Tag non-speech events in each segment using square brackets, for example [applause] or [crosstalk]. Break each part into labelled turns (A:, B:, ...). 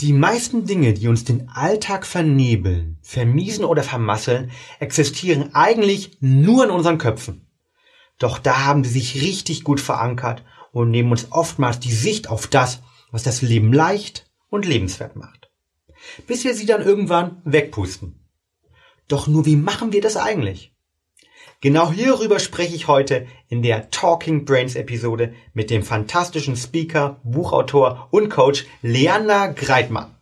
A: Die meisten Dinge, die uns den Alltag vernebeln, vermiesen oder vermasseln, existieren eigentlich nur in unseren Köpfen. Doch da haben sie sich richtig gut verankert und nehmen uns oftmals die Sicht auf das, was das Leben leicht und lebenswert macht. Bis wir sie dann irgendwann wegpusten. Doch nur wie machen wir das eigentlich? Genau hierüber spreche ich heute in der Talking Brains Episode mit dem fantastischen Speaker, Buchautor und Coach Leander Greitmann.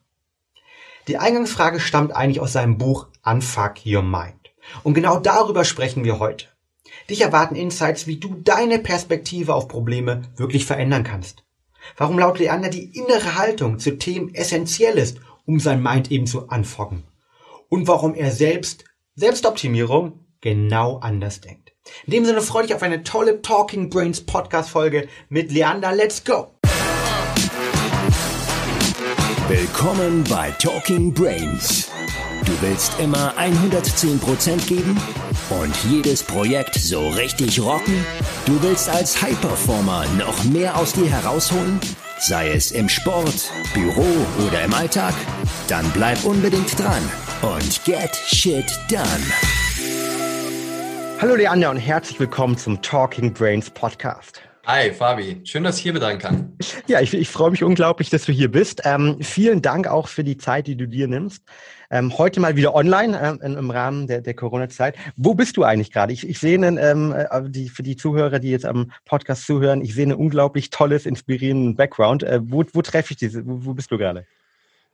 A: Die Eingangsfrage stammt eigentlich aus seinem Buch Unfuck Your Mind. Und genau darüber sprechen wir heute. Dich erwarten Insights, wie du deine Perspektive auf Probleme wirklich verändern kannst. Warum laut Leander die innere Haltung zu Themen essentiell ist, um sein Mind eben zu anfocken. Und warum er selbst Selbstoptimierung genau anders denkt. In dem Sinne freue ich auf eine tolle Talking Brains Podcast Folge mit Leander. Let's go!
B: Willkommen bei Talking Brains. Du willst immer 110% geben und jedes Projekt so richtig rocken? Du willst als High Performer noch mehr aus dir herausholen? Sei es im Sport, Büro oder im Alltag? Dann bleib unbedingt dran und get shit done.
A: Hallo Leander und herzlich willkommen zum Talking Brains Podcast.
C: Hi Fabi, schön, dass ich hier sein kann.
A: Ja, ich, ich freue mich unglaublich, dass du hier bist. Ähm, vielen Dank auch für die Zeit, die du dir nimmst. Ähm, heute mal wieder online ähm, im Rahmen der, der Corona-Zeit. Wo bist du eigentlich gerade? Ich, ich sehe einen, ähm, äh, die, für die Zuhörer, die jetzt am Podcast zuhören, ich sehe ein unglaublich tolles, inspirierenden Background. Äh, wo, wo treffe ich diese? Wo, wo bist du gerade?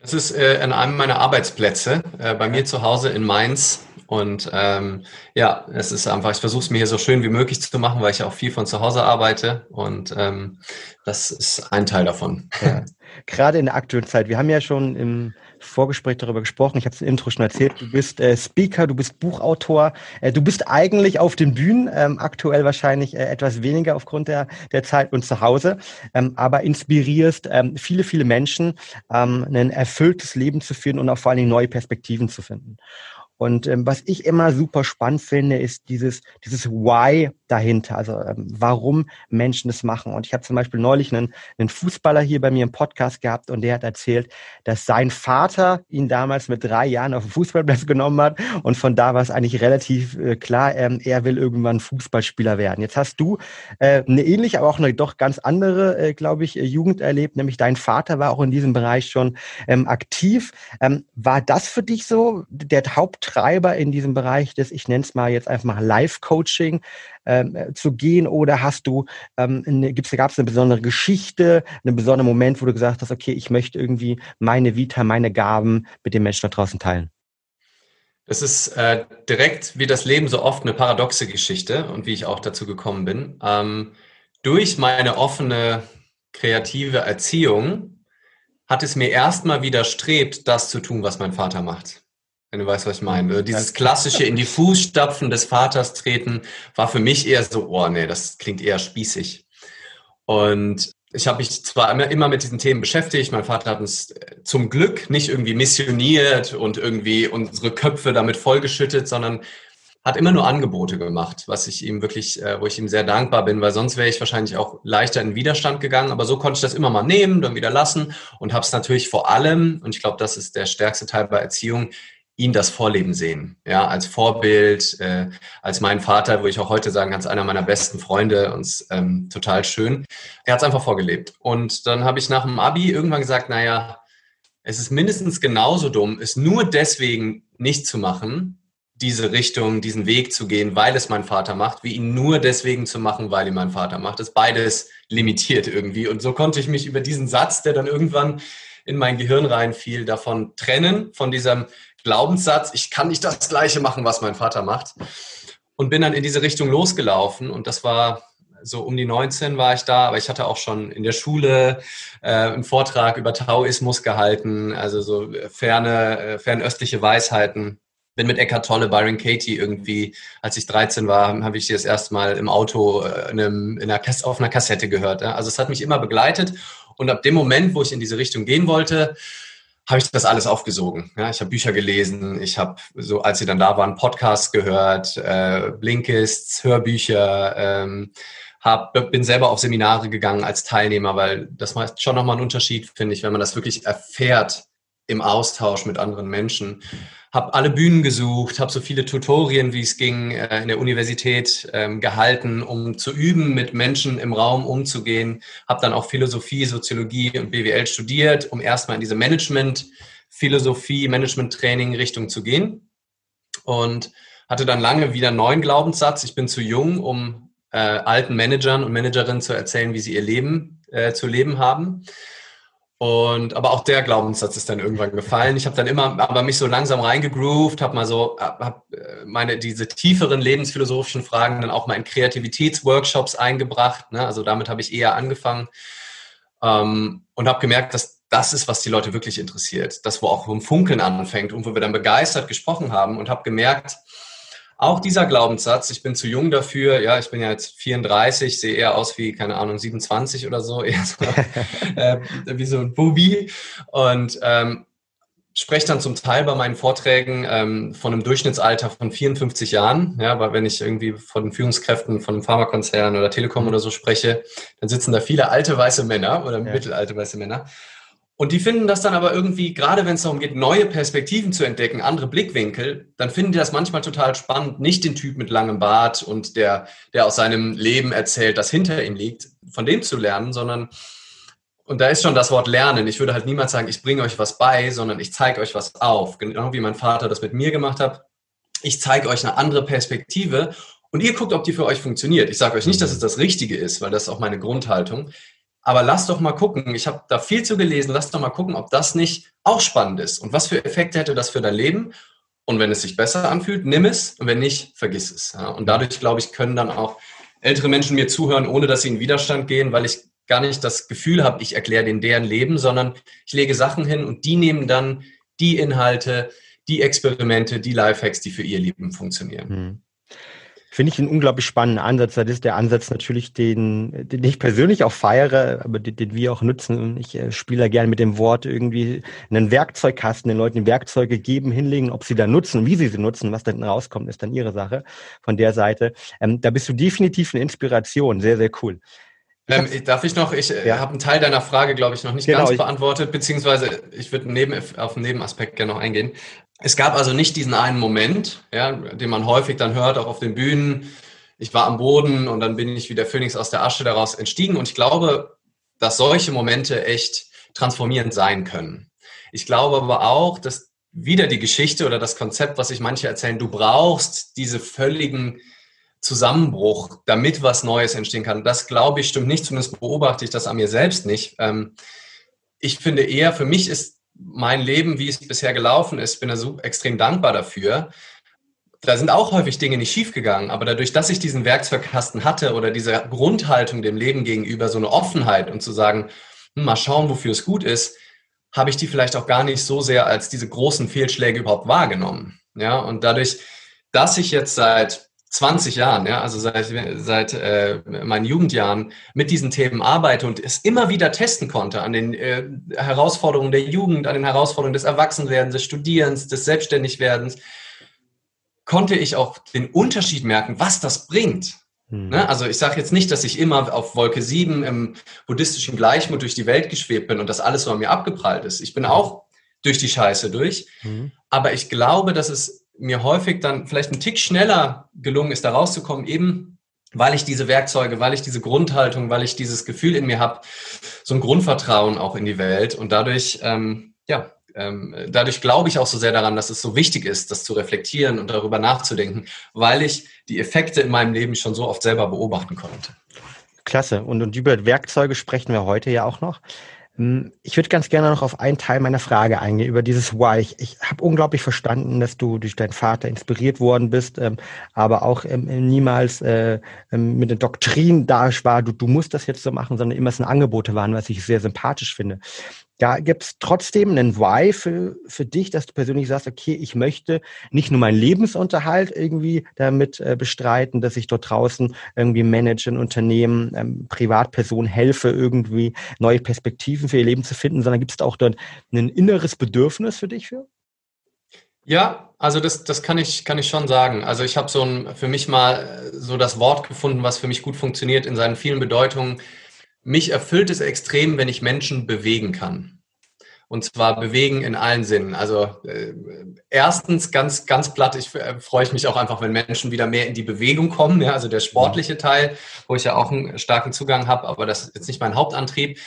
C: Das ist äh, an einem meiner Arbeitsplätze, äh, bei mir zu Hause in Mainz und ähm, ja, es ist einfach, ich versuche es mir hier so schön wie möglich zu machen, weil ich auch viel von zu Hause arbeite und ähm, das ist ein Teil davon. Ja. [laughs]
A: Gerade in der aktuellen Zeit, wir haben ja schon im Vorgespräch darüber gesprochen, ich habe es im Intro schon erzählt, du bist äh, Speaker, du bist Buchautor, äh, du bist eigentlich auf den Bühnen, ähm, aktuell wahrscheinlich äh, etwas weniger aufgrund der, der Zeit und zu Hause, ähm, aber inspirierst ähm, viele, viele Menschen, ähm, ein erfülltes Leben zu führen und auch vor allen Dingen neue Perspektiven zu finden. Und ähm, was ich immer super spannend finde, ist dieses, dieses Why dahinter, also ähm, warum Menschen das machen. Und ich habe zum Beispiel neulich einen, einen Fußballer hier bei mir im Podcast gehabt und der hat erzählt, dass sein Vater ihn damals mit drei Jahren auf den Fußballplatz genommen hat und von da war es eigentlich relativ äh, klar, ähm, er will irgendwann Fußballspieler werden. Jetzt hast du äh, eine ähnliche, aber auch eine doch ganz andere, äh, glaube ich, äh, Jugend erlebt, nämlich dein Vater war auch in diesem Bereich schon ähm, aktiv. Ähm, war das für dich so der Haupt Treiber in diesem Bereich des, ich nenne es mal jetzt einfach mal Live-Coaching ähm, äh, zu gehen oder hast du, ähm, gab es eine besondere Geschichte, einen besonderen Moment, wo du gesagt hast, okay, ich möchte irgendwie meine Vita, meine Gaben mit den Menschen da draußen teilen?
C: Das ist äh, direkt wie das Leben so oft eine paradoxe Geschichte und wie ich auch dazu gekommen bin. Ähm, durch meine offene kreative Erziehung hat es mir erstmal widerstrebt, das zu tun, was mein Vater macht wenn du weißt, was ich meine. Dieses klassische in die Fußstapfen des Vaters treten war für mich eher so, oh nee, das klingt eher spießig. Und ich habe mich zwar immer mit diesen Themen beschäftigt, mein Vater hat uns äh, zum Glück nicht irgendwie missioniert und irgendwie unsere Köpfe damit vollgeschüttet, sondern hat immer nur Angebote gemacht, was ich ihm wirklich, äh, wo ich ihm sehr dankbar bin, weil sonst wäre ich wahrscheinlich auch leichter in Widerstand gegangen. Aber so konnte ich das immer mal nehmen, dann wieder lassen und habe es natürlich vor allem, und ich glaube, das ist der stärkste Teil bei Erziehung, ihn das Vorleben sehen, ja, als Vorbild, äh, als mein Vater, wo ich auch heute sagen kann, ist einer meiner besten Freunde und ähm, total schön. Er hat es einfach vorgelebt. Und dann habe ich nach dem Abi irgendwann gesagt, naja, es ist mindestens genauso dumm, es nur deswegen nicht zu machen, diese Richtung, diesen Weg zu gehen, weil es mein Vater macht, wie ihn nur deswegen zu machen, weil ihn mein Vater macht. Das ist beides limitiert irgendwie. Und so konnte ich mich über diesen Satz, der dann irgendwann in mein Gehirn reinfiel, davon trennen, von diesem Glaubenssatz, ich kann nicht das Gleiche machen, was mein Vater macht. Und bin dann in diese Richtung losgelaufen. Und das war so um die 19 war ich da, aber ich hatte auch schon in der Schule äh, einen Vortrag über Taoismus gehalten, also so ferne, äh, fernöstliche Weisheiten. Bin mit Eckhart Tolle, Byron Katie irgendwie, als ich 13 war, habe ich sie das erste Mal im Auto äh, in einem, in einer auf einer Kassette gehört. Also es hat mich immer begleitet. Und ab dem Moment, wo ich in diese Richtung gehen wollte, habe ich das alles aufgesogen. Ja, ich habe Bücher gelesen, ich habe so, als sie dann da waren, Podcasts gehört, äh, Blinkists, Hörbücher, ähm, hab, bin selber auf Seminare gegangen als Teilnehmer, weil das macht schon nochmal einen Unterschied, finde ich, wenn man das wirklich erfährt, im Austausch mit anderen Menschen. Habe alle Bühnen gesucht, habe so viele Tutorien, wie es ging, äh, in der Universität ähm, gehalten, um zu üben, mit Menschen im Raum umzugehen. Habe dann auch Philosophie, Soziologie und BWL studiert, um erstmal in diese Management, Philosophie, Management-Training Richtung zu gehen. Und hatte dann lange wieder einen neuen Glaubenssatz. Ich bin zu jung, um äh, alten Managern und Managerinnen zu erzählen, wie sie ihr Leben äh, zu leben haben. Und aber auch der Glaubenssatz ist dann irgendwann gefallen. Ich habe dann immer aber mich so langsam reingegroovt, habe mal so hab äh, meine diese tieferen lebensphilosophischen Fragen dann auch mal in Kreativitätsworkshops eingebracht. Ne? Also damit habe ich eher angefangen ähm, und habe gemerkt, dass das ist, was die Leute wirklich interessiert. Das, wo auch um Funkeln anfängt und wo wir dann begeistert gesprochen haben und habe gemerkt, auch dieser Glaubenssatz, ich bin zu jung dafür, ja, ich bin ja jetzt 34, sehe eher aus wie, keine Ahnung, 27 oder so, [laughs] eher so äh, wie so ein Bubi. Und ähm, spreche dann zum Teil bei meinen Vorträgen ähm, von einem Durchschnittsalter von 54 Jahren. Ja, weil wenn ich irgendwie von den Führungskräften von einem Pharmakonzern oder Telekom oder so spreche, dann sitzen da viele alte weiße Männer oder ja. mittelalte weiße Männer. Und die finden das dann aber irgendwie, gerade wenn es darum geht, neue Perspektiven zu entdecken, andere Blickwinkel, dann finden die das manchmal total spannend, nicht den Typ mit langem Bart und der, der aus seinem Leben erzählt, das hinter ihm liegt, von dem zu lernen, sondern, und da ist schon das Wort lernen. Ich würde halt niemals sagen, ich bringe euch was bei, sondern ich zeige euch was auf. Genau wie mein Vater das mit mir gemacht hat. Ich zeige euch eine andere Perspektive und ihr guckt, ob die für euch funktioniert. Ich sage euch nicht, dass es das Richtige ist, weil das ist auch meine Grundhaltung. Aber lass doch mal gucken, ich habe da viel zu gelesen, lass doch mal gucken, ob das nicht auch spannend ist und was für Effekte hätte das für dein Leben. Und wenn es sich besser anfühlt, nimm es und wenn nicht, vergiss es. Ja, und dadurch, glaube ich, können dann auch ältere Menschen mir zuhören, ohne dass sie in Widerstand gehen, weil ich gar nicht das Gefühl habe, ich erkläre denen deren Leben, sondern ich lege Sachen hin und die nehmen dann die Inhalte, die Experimente, die Lifehacks, die für ihr Leben funktionieren.
A: Finde ich einen unglaublich spannenden Ansatz. Das ist der Ansatz natürlich, den, den ich persönlich auch feiere, aber den, den wir auch nutzen. Ich äh, spiele gerne mit dem Wort irgendwie einen Werkzeugkasten, den Leuten Werkzeuge geben, hinlegen, ob sie da nutzen, wie sie sie nutzen, was dann rauskommt, ist dann ihre Sache von der Seite. Ähm, da bist du definitiv eine Inspiration. Sehr, sehr cool.
C: Ähm, darf ich noch, ich äh, ja. habe einen Teil deiner Frage, glaube ich, noch nicht genau, ganz beantwortet, beziehungsweise ich würde neben, auf einen Nebenaspekt gerne noch eingehen. Es gab also nicht diesen einen Moment, ja, den man häufig dann hört, auch auf den Bühnen. Ich war am Boden und dann bin ich wie der Phönix aus der Asche daraus entstiegen. Und ich glaube, dass solche Momente echt transformierend sein können. Ich glaube aber auch, dass wieder die Geschichte oder das Konzept, was sich manche erzählen, du brauchst diese völligen Zusammenbruch, damit was Neues entstehen kann. Das glaube ich stimmt nicht, zumindest beobachte ich das an mir selbst nicht. Ähm, ich finde eher, für mich ist mein Leben, wie es bisher gelaufen ist, bin da so extrem dankbar dafür. Da sind auch häufig Dinge nicht schiefgegangen, aber dadurch, dass ich diesen Werkzeugkasten hatte oder diese Grundhaltung dem Leben gegenüber, so eine Offenheit und zu sagen, hm, mal schauen, wofür es gut ist, habe ich die vielleicht auch gar nicht so sehr als diese großen Fehlschläge überhaupt wahrgenommen. Ja, und dadurch, dass ich jetzt seit 20 Jahren, ja, also seit, seit äh, meinen Jugendjahren mit diesen Themen arbeite und es immer wieder testen konnte an den äh, Herausforderungen der Jugend, an den Herausforderungen des Erwachsenwerdens, des Studierens, des Selbstständigwerdens, konnte ich auch den Unterschied merken, was das bringt. Hm. Ne? Also ich sage jetzt nicht, dass ich immer auf Wolke 7 im buddhistischen Gleichmut durch die Welt geschwebt bin und das alles so an mir abgeprallt ist. Ich bin auch durch die Scheiße durch. Hm. Aber ich glaube, dass es mir häufig dann vielleicht ein Tick schneller gelungen ist, da rauszukommen, eben weil ich diese Werkzeuge, weil ich diese Grundhaltung, weil ich dieses Gefühl in mir habe, so ein Grundvertrauen auch in die Welt. Und dadurch, ähm, ja, ähm, dadurch glaube ich auch so sehr daran, dass es so wichtig ist, das zu reflektieren und darüber nachzudenken, weil ich die Effekte in meinem Leben schon so oft selber beobachten konnte.
A: Klasse. Und, und über Werkzeuge sprechen wir heute ja auch noch. Hm, ich würde ganz gerne noch auf einen Teil meiner Frage eingehen, über dieses Why. Ich, ich habe unglaublich verstanden, dass du durch deinen Vater inspiriert worden bist, ähm, aber auch ähm, niemals äh, ähm, mit der Doktrin da war, du, du musst das jetzt so machen, sondern immer es ein Angebote waren, was ich sehr sympathisch finde. Ja, gibt es trotzdem einen Why für, für dich, dass du persönlich sagst, okay, ich möchte nicht nur meinen Lebensunterhalt irgendwie damit äh, bestreiten, dass ich dort draußen irgendwie managen, Unternehmen, ähm, Privatpersonen helfe, irgendwie neue Perspektiven für ihr Leben zu finden, sondern gibt es auch dort ein inneres Bedürfnis für dich für?
C: Ja, also das, das kann ich, kann ich schon sagen. Also ich habe so ein, für mich mal äh, so das Wort gefunden, was für mich gut funktioniert in seinen vielen Bedeutungen mich erfüllt es extrem, wenn ich Menschen bewegen kann. Und zwar bewegen in allen Sinnen. Also äh, erstens ganz, ganz platt, ich äh, freue mich auch einfach, wenn Menschen wieder mehr in die Bewegung kommen. Ja, also der sportliche Teil, wo ich ja auch einen starken Zugang habe, aber das ist jetzt nicht mein Hauptantrieb.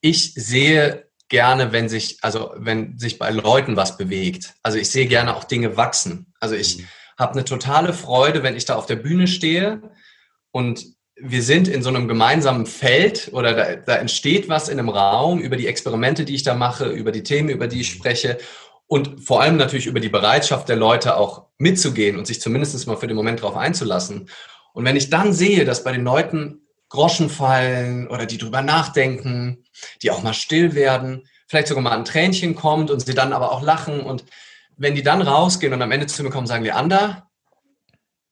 C: Ich sehe gerne, wenn sich, also wenn sich bei Leuten was bewegt. Also ich sehe gerne auch Dinge wachsen. Also ich mhm. habe eine totale Freude, wenn ich da auf der Bühne stehe und wir sind in so einem gemeinsamen Feld oder da, da entsteht was in einem Raum über die Experimente, die ich da mache, über die Themen, über die ich spreche und vor allem natürlich über die Bereitschaft der Leute auch mitzugehen und sich zumindest mal für den Moment darauf einzulassen. Und wenn ich dann sehe, dass bei den Leuten Groschen fallen oder die drüber nachdenken, die auch mal still werden, vielleicht sogar mal ein Tränchen kommt und sie dann aber auch lachen und wenn die dann rausgehen und am Ende zu mir kommen, sagen, Leander,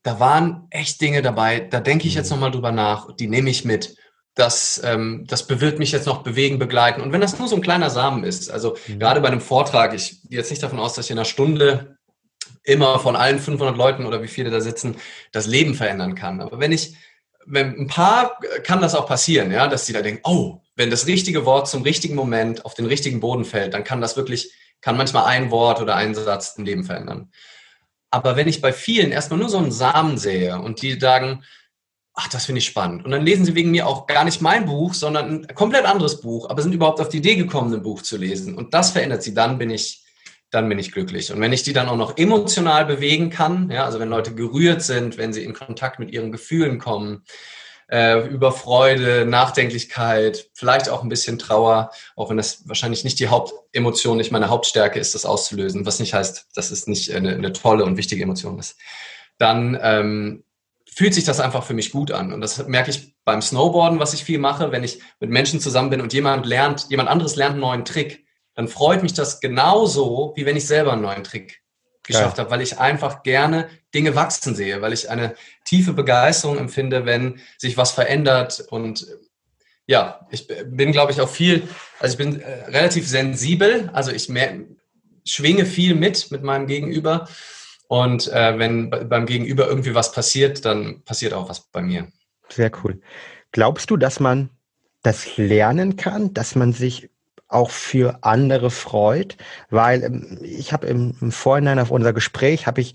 C: da waren echt Dinge dabei, da denke ich jetzt mhm. nochmal drüber nach, die nehme ich mit. Das, ähm, das bewirkt mich jetzt noch bewegen, begleiten. Und wenn das nur so ein kleiner Samen ist, also mhm. gerade bei einem Vortrag, ich gehe jetzt nicht davon aus, dass ich in einer Stunde immer von allen 500 Leuten oder wie viele da sitzen, das Leben verändern kann. Aber wenn ich, wenn ein paar kann das auch passieren, ja, dass die da denken, oh, wenn das richtige Wort zum richtigen Moment auf den richtigen Boden fällt, dann kann das wirklich, kann manchmal ein Wort oder ein Satz ein Leben verändern. Aber wenn ich bei vielen erstmal nur so einen Samen sehe und die sagen, ach, das finde ich spannend. Und dann lesen sie wegen mir auch gar nicht mein Buch, sondern ein komplett anderes Buch, aber sind überhaupt auf die Idee gekommen, ein Buch zu lesen. Und das verändert sie, dann bin ich, dann bin ich glücklich. Und wenn ich die dann auch noch emotional bewegen kann, ja, also wenn Leute gerührt sind, wenn sie in Kontakt mit ihren Gefühlen kommen, äh, über Freude, Nachdenklichkeit, vielleicht auch ein bisschen Trauer, auch wenn das wahrscheinlich nicht die Hauptemotion, nicht meine Hauptstärke ist, das auszulösen, was nicht heißt, dass es nicht eine, eine tolle und wichtige Emotion ist. Dann ähm, fühlt sich das einfach für mich gut an. Und das merke ich beim Snowboarden, was ich viel mache, wenn ich mit Menschen zusammen bin und jemand lernt, jemand anderes lernt einen neuen Trick, dann freut mich das genauso, wie wenn ich selber einen neuen Trick geschafft habe, weil ich einfach gerne Dinge wachsen sehe, weil ich eine tiefe Begeisterung empfinde, wenn sich was verändert und ja, ich bin, glaube ich, auch viel, also ich bin äh, relativ sensibel, also ich mehr, schwinge viel mit mit meinem Gegenüber und äh, wenn beim Gegenüber irgendwie was passiert, dann passiert auch was bei mir.
A: Sehr cool. Glaubst du, dass man das lernen kann, dass man sich auch für andere freut, weil ähm, ich habe im, im Vorhinein auf unser Gespräch habe ich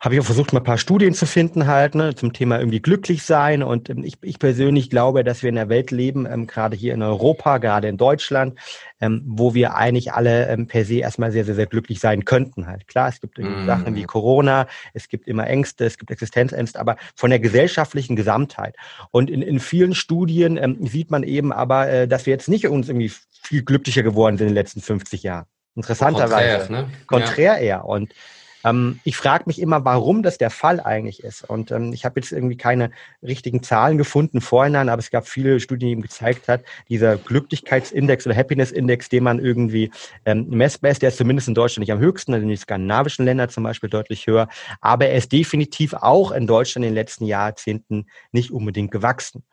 A: habe ich auch versucht, mal ein paar Studien zu finden halt ne, zum Thema irgendwie glücklich sein und ähm, ich, ich persönlich glaube, dass wir in der Welt leben, ähm, gerade hier in Europa, gerade in Deutschland, ähm, wo wir eigentlich alle ähm, per se erstmal sehr, sehr, sehr glücklich sein könnten halt. Klar, es gibt irgendwie mm. Sachen wie Corona, es gibt immer Ängste, es gibt Existenzängste, aber von der gesellschaftlichen Gesamtheit. Und in, in vielen Studien ähm, sieht man eben aber, äh, dass wir jetzt nicht uns irgendwie viel glücklicher geworden sind in den letzten 50 Jahren. Interessanterweise. Konträr, ne? Konträr ja. eher. Und ähm, ich frage mich immer, warum das der Fall eigentlich ist. Und ähm, ich habe jetzt irgendwie keine richtigen Zahlen gefunden vorhinein, aber es gab viele Studien, die eben gezeigt hat, dieser Glücklichkeitsindex oder Happiness-Index, den man irgendwie ähm, messbar ist, der ist zumindest in Deutschland nicht am höchsten, also in den skandinavischen Ländern zum Beispiel deutlich höher, aber er ist definitiv auch in Deutschland in den letzten Jahrzehnten nicht unbedingt gewachsen.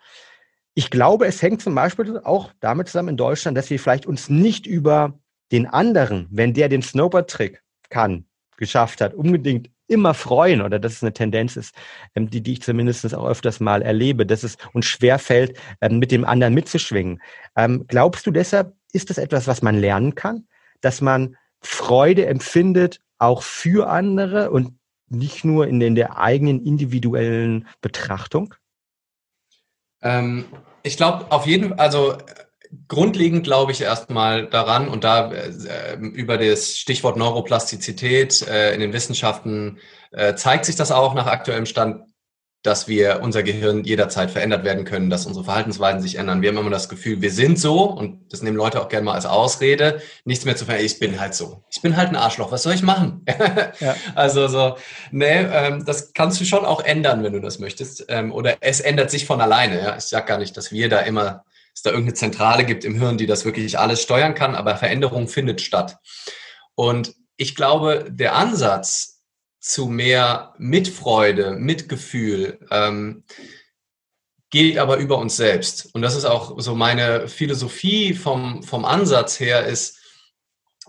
A: Ich glaube, es hängt zum Beispiel auch damit zusammen in Deutschland, dass wir vielleicht uns nicht über den anderen, wenn der den Snowboard-Trick kann, geschafft hat, unbedingt immer freuen oder dass es eine Tendenz ist, ähm, die, die ich zumindest auch öfters mal erlebe, dass es uns schwerfällt, ähm, mit dem anderen mitzuschwingen. Ähm, glaubst du deshalb, ist das etwas, was man lernen kann, dass man Freude empfindet, auch für andere und nicht nur in, in der eigenen individuellen Betrachtung?
C: Ähm, ich glaube auf jeden Fall, also grundlegend glaube ich erstmal daran und da äh, über das Stichwort Neuroplastizität äh, in den Wissenschaften äh, zeigt sich das auch nach aktuellem Stand, dass wir unser Gehirn jederzeit verändert werden können, dass unsere Verhaltensweisen sich ändern. Wir haben immer das Gefühl, wir sind so und das nehmen Leute auch gerne mal als Ausrede, nichts mehr zu verändern. Ich bin halt so. Ich bin halt ein Arschloch. Was soll ich machen? [laughs] ja. Also so, nee, ähm, das kannst du schon auch ändern, wenn du das möchtest. Ähm, oder es ändert sich von alleine. Ja? Ich sage gar nicht, dass wir da immer, es da irgendeine Zentrale gibt im Hirn, die das wirklich alles steuern kann, aber Veränderung findet statt. Und ich glaube, der Ansatz, zu mehr Mitfreude, Mitgefühl, ähm, geht aber über uns selbst. Und das ist auch so meine Philosophie vom, vom Ansatz her, ist,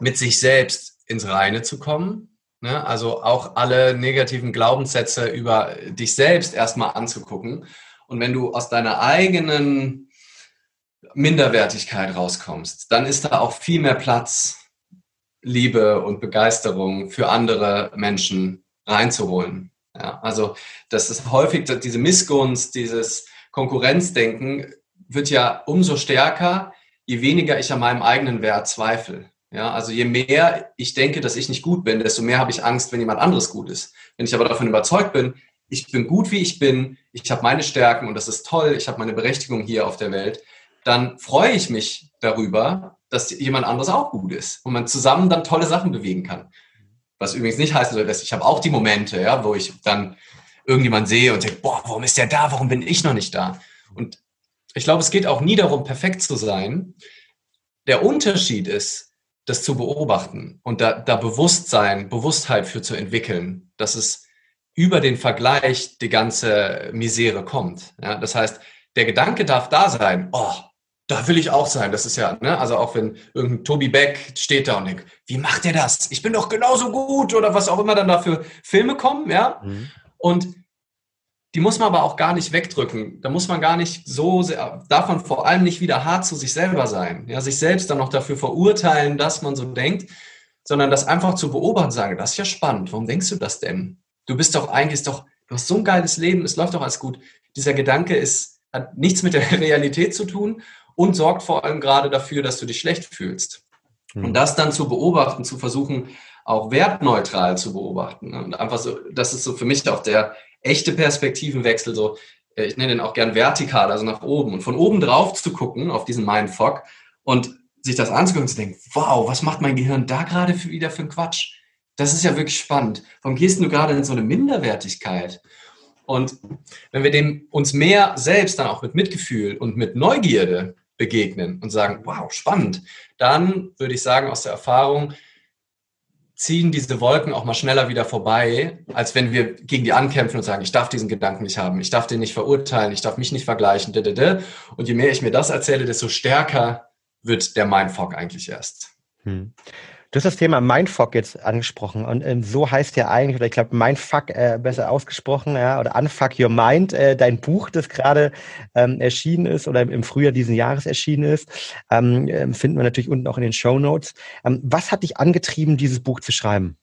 C: mit sich selbst ins Reine zu kommen. Ne? Also auch alle negativen Glaubenssätze über dich selbst erstmal anzugucken. Und wenn du aus deiner eigenen Minderwertigkeit rauskommst, dann ist da auch viel mehr Platz Liebe und Begeisterung für andere Menschen reinzuholen. Ja, also das ist häufig diese Missgunst, dieses Konkurrenzdenken wird ja umso stärker, je weniger ich an meinem eigenen Wert zweifle. Ja, also je mehr ich denke, dass ich nicht gut bin, desto mehr habe ich Angst, wenn jemand anderes gut ist. Wenn ich aber davon überzeugt bin, ich bin gut, wie ich bin, ich habe meine Stärken und das ist toll, ich habe meine Berechtigung hier auf der Welt, dann freue ich mich darüber, dass jemand anderes auch gut ist und man zusammen dann tolle Sachen bewegen kann. Was übrigens nicht heißt, dass ich habe auch die Momente, ja, wo ich dann irgendjemand sehe und denke, boah, warum ist der da? Warum bin ich noch nicht da? Und ich glaube, es geht auch nie darum, perfekt zu sein. Der Unterschied ist, das zu beobachten und da, da Bewusstsein, Bewusstheit für zu entwickeln, dass es über den Vergleich die ganze Misere kommt. Ja, das heißt, der Gedanke darf da sein, oh, da will ich auch sein. Das ist ja, ne, also auch wenn irgendein Tobi Beck steht da und denkt, wie macht der das? Ich bin doch genauso gut oder was auch immer dann da für Filme kommen, ja. Mhm. Und die muss man aber auch gar nicht wegdrücken. Da muss man gar nicht so sehr, davon vor allem nicht wieder hart zu sich selber sein. Ja, sich selbst dann noch dafür verurteilen, dass man so denkt, sondern das einfach zu beobachten, sagen, das ist ja spannend. Warum denkst du das denn? Du bist doch eigentlich doch, du hast so ein geiles Leben, es läuft doch alles gut. Dieser Gedanke ist, hat nichts mit der [laughs] Realität zu tun und sorgt vor allem gerade dafür, dass du dich schlecht fühlst. Mhm. Und das dann zu beobachten, zu versuchen, auch wertneutral zu beobachten. Und einfach so, das ist so für mich auch der echte Perspektivenwechsel, so, äh, ich nenne den auch gern vertikal, also nach oben. Und von oben drauf zu gucken auf diesen Mindfuck und sich das anzugucken und zu denken, wow, was macht mein Gehirn da gerade für, wieder für einen Quatsch? Das ist ja wirklich spannend. Warum gehst du gerade in so eine Minderwertigkeit? Und wenn wir dem uns mehr selbst dann auch mit Mitgefühl und mit Neugierde begegnen und sagen, wow, spannend, dann würde ich sagen aus der Erfahrung, ziehen diese Wolken auch mal schneller wieder vorbei, als wenn wir gegen die ankämpfen und sagen, ich darf diesen Gedanken nicht haben, ich darf den nicht verurteilen, ich darf mich nicht vergleichen. Und je mehr ich mir das erzähle, desto stärker wird der Mindfuck eigentlich erst. Hm.
A: Du hast das Thema Mindfuck jetzt angesprochen und ähm, so heißt ja eigentlich, oder ich glaube Mindfuck äh, besser ausgesprochen, ja, oder Unfuck Your Mind, äh, dein Buch, das gerade ähm, erschienen ist oder im Frühjahr diesen Jahres erschienen ist, ähm, ähm, finden wir natürlich unten auch in den Show Notes. Ähm, was hat dich angetrieben, dieses Buch zu schreiben?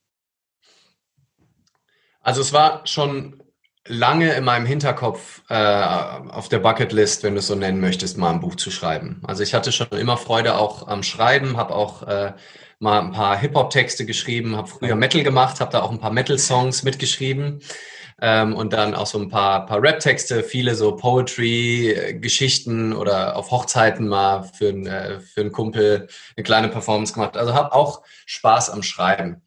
C: Also es war schon lange in meinem Hinterkopf äh, auf der Bucketlist, wenn du es so nennen möchtest, mal ein Buch zu schreiben. Also ich hatte schon immer Freude auch am Schreiben, habe auch äh, mal ein paar Hip-Hop-Texte geschrieben, habe früher Metal gemacht, habe da auch ein paar Metal-Songs mitgeschrieben ähm, und dann auch so ein paar, paar Rap-Texte, viele so Poetry-Geschichten oder auf Hochzeiten mal für, ein, äh, für einen Kumpel eine kleine Performance gemacht. Also habe auch Spaß am Schreiben.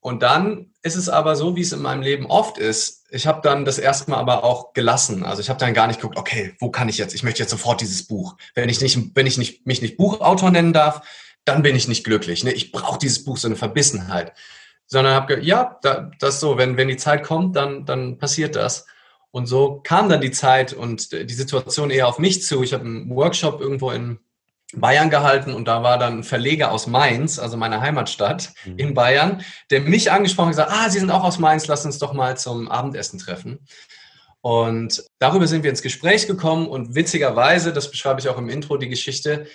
C: Und dann ist es aber so, wie es in meinem Leben oft ist. Ich habe dann das erste Mal aber auch gelassen. Also ich habe dann gar nicht geguckt, okay, wo kann ich jetzt? Ich möchte jetzt sofort dieses Buch. Wenn ich nicht, wenn ich nicht, mich nicht Buchautor nennen darf, dann bin ich nicht glücklich. Ne? Ich brauche dieses Buch, so eine Verbissenheit. Sondern habe ja, da, das so, wenn, wenn die Zeit kommt, dann, dann passiert das. Und so kam dann die Zeit und die Situation eher auf mich zu. Ich habe einen Workshop irgendwo in Bayern gehalten und da war dann ein Verleger aus Mainz, also meiner Heimatstadt mhm. in Bayern, der mich angesprochen hat und gesagt, ah, Sie sind auch aus Mainz, lass uns doch mal zum Abendessen treffen. Und darüber sind wir ins Gespräch gekommen und witzigerweise, das beschreibe ich auch im Intro, die Geschichte,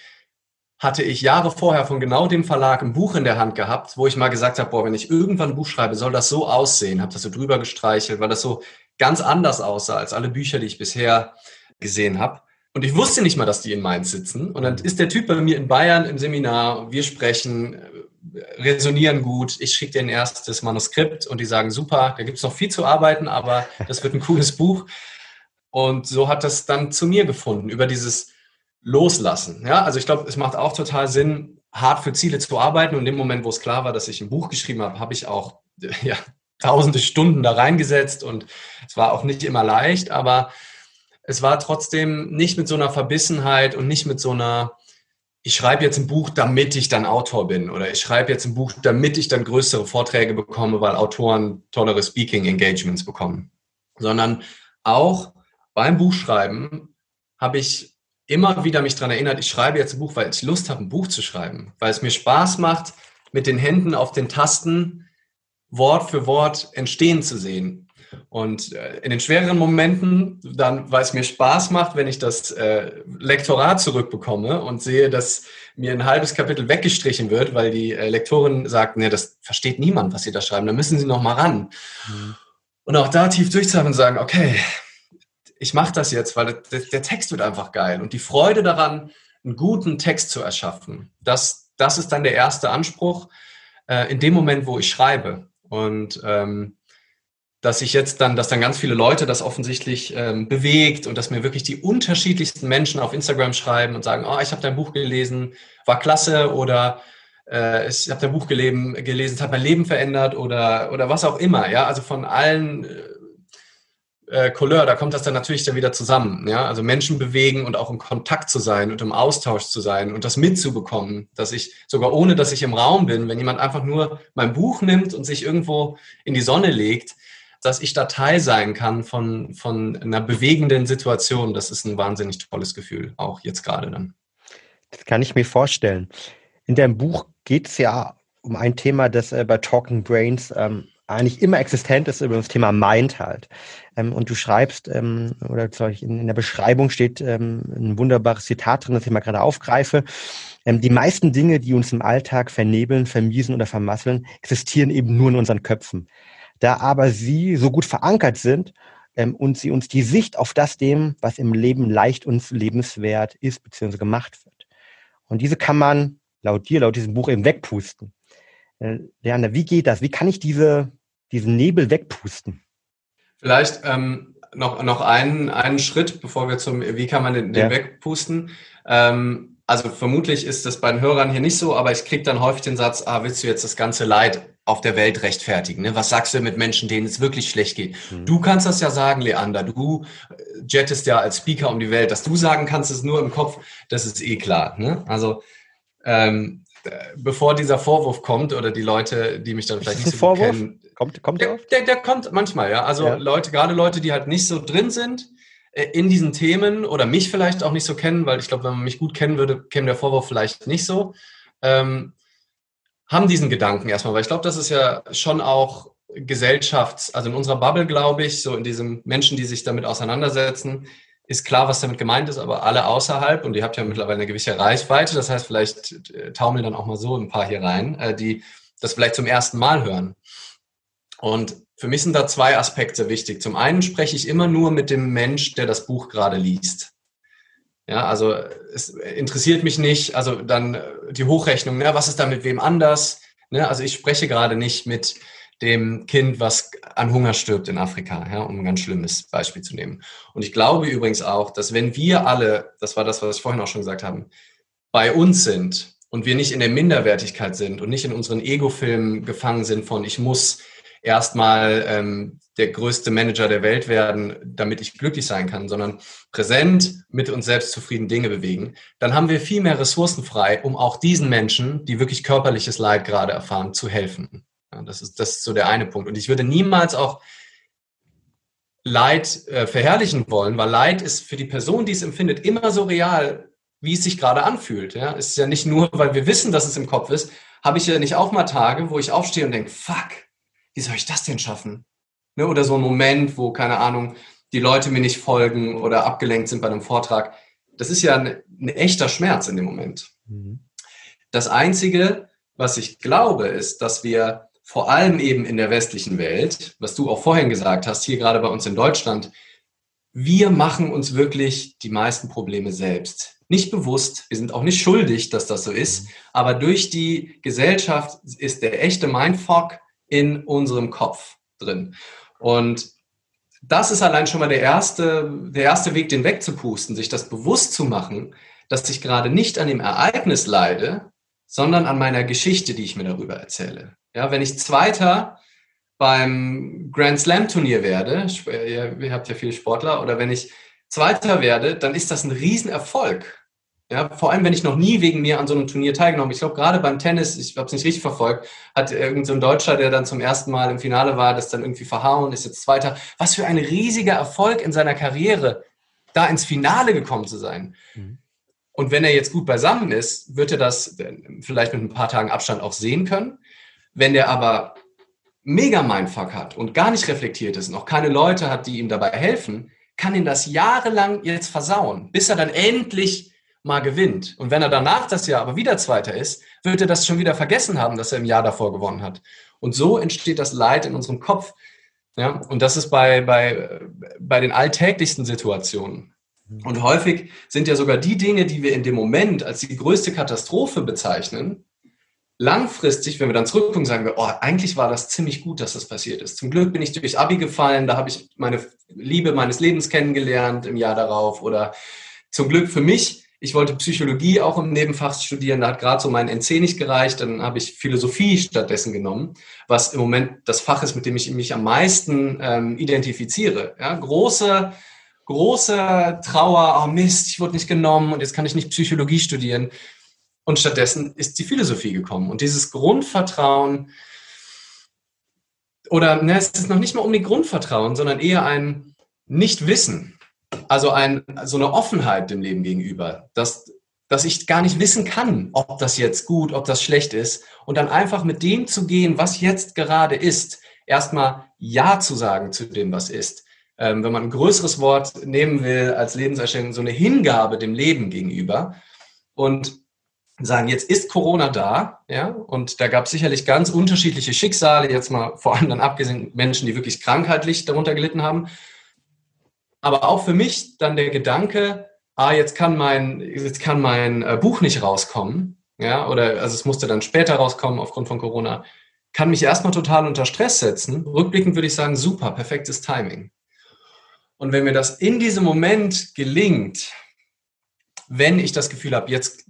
C: hatte ich Jahre vorher von genau dem Verlag ein Buch in der Hand gehabt, wo ich mal gesagt habe, boah, wenn ich irgendwann ein Buch schreibe, soll das so aussehen. Habe das so drüber gestreichelt, weil das so ganz anders aussah als alle Bücher, die ich bisher gesehen habe. Und ich wusste nicht mal, dass die in Mainz sitzen. Und dann ist der Typ bei mir in Bayern im Seminar, wir sprechen, resonieren gut. Ich schicke denen erst das Manuskript und die sagen, super, da gibt es noch viel zu arbeiten, aber das wird ein cooles Buch. Und so hat das dann zu mir gefunden, über dieses loslassen. Ja, also ich glaube, es macht auch total Sinn, hart für Ziele zu arbeiten. Und in dem Moment, wo es klar war, dass ich ein Buch geschrieben habe, habe ich auch [laughs] ja, tausende Stunden da reingesetzt und es war auch nicht immer leicht, aber es war trotzdem nicht mit so einer Verbissenheit und nicht mit so einer, ich schreibe jetzt ein Buch, damit ich dann Autor bin oder ich schreibe jetzt ein Buch, damit ich dann größere Vorträge bekomme, weil Autoren tollere Speaking Engagements bekommen, sondern auch beim Buchschreiben habe ich immer wieder mich daran erinnert, ich schreibe jetzt ein Buch, weil ich Lust habe, ein Buch zu schreiben, weil es mir Spaß macht, mit den Händen auf den Tasten Wort für Wort entstehen zu sehen. Und äh, in den schwereren Momenten, dann, weil es mir Spaß macht, wenn ich das äh, Lektorat zurückbekomme und sehe, dass mir ein halbes Kapitel weggestrichen wird, weil die äh, Lektorin sagt, nee, das versteht niemand, was Sie da schreiben, da müssen Sie noch mal ran. Mhm. Und auch da tief durchzuhaben und sagen, okay, ich mache das jetzt, weil der, der Text wird einfach geil. Und die Freude daran, einen guten Text zu erschaffen, das, das ist dann der erste Anspruch äh, in dem Moment, wo ich schreibe. Und ähm, dass ich jetzt dann, dass dann ganz viele Leute das offensichtlich ähm, bewegt und dass mir wirklich die unterschiedlichsten Menschen auf Instagram schreiben und sagen, oh, ich habe dein Buch gelesen, war klasse oder äh, ich habe dein Buch gelesen, gelesen, es hat mein Leben verändert oder oder was auch immer, ja, also von allen äh, Couleur, da kommt das dann natürlich dann wieder zusammen. Ja? Also Menschen bewegen und auch im Kontakt zu sein und im Austausch zu sein und das mitzubekommen, dass ich sogar ohne, dass ich im Raum bin, wenn jemand einfach nur mein Buch nimmt und sich irgendwo in die Sonne legt, dass ich da Teil sein kann von, von einer bewegenden Situation, das ist ein wahnsinnig tolles Gefühl, auch jetzt gerade dann.
A: Das kann ich mir vorstellen. In deinem Buch geht es ja um ein Thema, das äh, bei Talking Brains ähm, eigentlich immer existent ist über das Thema Mind halt. Ähm, und du schreibst, ähm, oder ich, in, in, der Beschreibung steht ähm, ein wunderbares Zitat drin, das ich mal gerade aufgreife. Ähm, die meisten Dinge, die uns im Alltag vernebeln, vermiesen oder vermasseln, existieren eben nur in unseren Köpfen. Da aber sie so gut verankert sind ähm, und sie uns die Sicht auf das dem, was im Leben leicht und lebenswert ist, beziehungsweise gemacht wird. Und diese kann man laut dir, laut diesem Buch eben wegpusten. Äh, Leander, wie geht das? Wie kann ich diese, diesen Nebel wegpusten?
C: Vielleicht ähm, noch, noch einen, einen Schritt, bevor wir zum, wie kann man den, den ja. wegpusten? Ähm, also vermutlich ist das bei den Hörern hier nicht so, aber ich kriege dann häufig den Satz, ah, willst du jetzt das ganze Leid auf der Welt rechtfertigen? Ne? Was sagst du mit Menschen, denen es wirklich schlecht geht? Mhm. Du kannst das ja sagen, Leander. Du äh, jettest ja als Speaker um die Welt. Dass du sagen kannst, ist nur im Kopf, das ist eh klar. Ne? Also ähm, bevor dieser Vorwurf kommt oder die Leute, die mich dann vielleicht nicht so
A: Vorwurf? kennen. Kommt, kommt
C: der, der, der, kommt manchmal, ja. Also ja. Leute, gerade Leute, die halt nicht so drin sind äh, in diesen Themen oder mich vielleicht auch nicht so kennen, weil ich glaube, wenn man mich gut kennen würde, käme der Vorwurf vielleicht nicht so, ähm, haben diesen Gedanken erstmal, weil ich glaube, das ist ja schon auch Gesellschafts-, also in unserer Bubble, glaube ich, so in diesem Menschen, die sich damit auseinandersetzen, ist klar, was damit gemeint ist, aber alle außerhalb, und ihr habt ja mittlerweile eine gewisse Reichweite, das heißt, vielleicht äh, taumeln dann auch mal so ein paar hier rein, äh, die das vielleicht zum ersten Mal hören. Und für mich sind da zwei Aspekte wichtig. Zum einen spreche ich immer nur mit dem Mensch, der das Buch gerade liest. Ja, also es interessiert mich nicht, also dann die Hochrechnung, ne, was ist da mit wem anders? Ne, also ich spreche gerade nicht mit dem Kind, was an Hunger stirbt in Afrika, ja, um ein ganz schlimmes Beispiel zu nehmen. Und ich glaube übrigens auch, dass wenn wir alle, das war das, was ich vorhin auch schon gesagt habe, bei uns sind und wir nicht in der Minderwertigkeit sind und nicht in unseren Ego-Filmen gefangen sind von ich muss erstmal ähm, der größte Manager der Welt werden, damit ich glücklich sein kann, sondern präsent mit uns selbst zufrieden Dinge bewegen, dann haben wir viel mehr Ressourcen frei, um auch diesen Menschen, die wirklich körperliches Leid gerade erfahren, zu helfen. Ja, das, ist, das ist so der eine Punkt. Und ich würde niemals auch Leid äh, verherrlichen wollen, weil Leid ist für die Person, die es empfindet, immer so real, wie es sich gerade anfühlt. Ja? Es ist ja nicht nur, weil wir wissen, dass es im Kopf ist, habe ich ja nicht auch mal Tage, wo ich aufstehe und denke, fuck, wie soll ich das denn schaffen? Ne? Oder so ein Moment, wo, keine Ahnung, die Leute mir nicht folgen oder abgelenkt sind bei einem Vortrag. Das ist ja ein, ein echter Schmerz in dem Moment. Mhm. Das Einzige, was ich glaube, ist, dass wir vor allem eben in der westlichen Welt, was du auch vorhin gesagt hast, hier gerade bei uns in Deutschland, wir machen uns wirklich die meisten Probleme selbst. Nicht bewusst, wir sind auch nicht schuldig, dass das so ist, aber durch die Gesellschaft ist der echte Mindfuck in unserem Kopf drin. Und das ist allein schon mal der erste, der erste Weg, den wegzupusten, sich das bewusst zu machen, dass ich gerade nicht an dem Ereignis leide, sondern an meiner Geschichte, die ich mir darüber erzähle. Ja, wenn ich Zweiter beim Grand Slam Turnier werde, ihr habt ja viele Sportler, oder wenn ich Zweiter werde, dann ist das ein Riesenerfolg. Ja, vor allem, wenn ich noch nie wegen mir an so einem Turnier teilgenommen habe. Ich glaube, gerade beim Tennis, ich habe es nicht richtig verfolgt, hat irgendein so Deutscher, der dann zum ersten Mal im Finale war, das dann irgendwie verhauen, ist jetzt Zweiter. Was für ein riesiger Erfolg in seiner Karriere, da ins Finale gekommen zu sein. Mhm. Und wenn er jetzt gut beisammen ist, wird er das vielleicht mit ein paar Tagen Abstand auch sehen können. Wenn der aber mega Mindfuck hat und gar nicht reflektiert ist und auch keine Leute hat, die ihm dabei helfen, kann ihn das jahrelang jetzt versauen, bis er dann endlich mal gewinnt. Und wenn er danach das Jahr aber wieder Zweiter ist, wird er das schon wieder vergessen haben, dass er im Jahr davor gewonnen hat. Und so entsteht das Leid in unserem Kopf. Ja, und das ist bei, bei, bei den alltäglichsten Situationen. Und häufig sind ja sogar die Dinge, die wir in dem Moment als die größte Katastrophe bezeichnen, langfristig, wenn wir dann zurückgucken, sagen wir, oh, eigentlich war das ziemlich gut, dass das passiert ist. Zum Glück bin ich durch Abi gefallen, da habe ich meine Liebe meines Lebens kennengelernt im Jahr darauf. Oder zum Glück für mich, ich wollte Psychologie auch im Nebenfach studieren, da hat gerade so mein NC nicht gereicht, dann habe ich Philosophie stattdessen genommen, was im Moment das Fach ist, mit dem ich mich am meisten ähm, identifiziere. Ja, große große Trauer, oh Mist, ich wurde nicht genommen und jetzt kann ich nicht Psychologie studieren. Und stattdessen ist die Philosophie gekommen. Und dieses Grundvertrauen, oder ne, es ist noch nicht mal um die Grundvertrauen, sondern eher ein Nichtwissen. Also ein, so eine Offenheit dem Leben gegenüber, dass, dass ich gar nicht wissen kann, ob das jetzt gut, ob das schlecht ist. Und dann einfach mit dem zu gehen, was jetzt gerade ist. Erstmal Ja zu sagen zu dem, was ist ähm, wenn man ein größeres Wort nehmen will als Lebenserstellung, so eine Hingabe dem Leben gegenüber und sagen, jetzt ist Corona da, ja, und da gab es sicherlich ganz unterschiedliche Schicksale, jetzt mal vor allem dann abgesehen Menschen, die wirklich krankheitlich darunter gelitten haben. Aber auch für mich dann der Gedanke, ah, jetzt kann mein, jetzt kann mein äh, Buch nicht rauskommen, ja, oder also es musste dann später rauskommen aufgrund von Corona, kann mich erstmal total unter Stress setzen. Rückblickend würde ich sagen, super, perfektes Timing. Und wenn mir das in diesem Moment gelingt, wenn ich das Gefühl habe, jetzt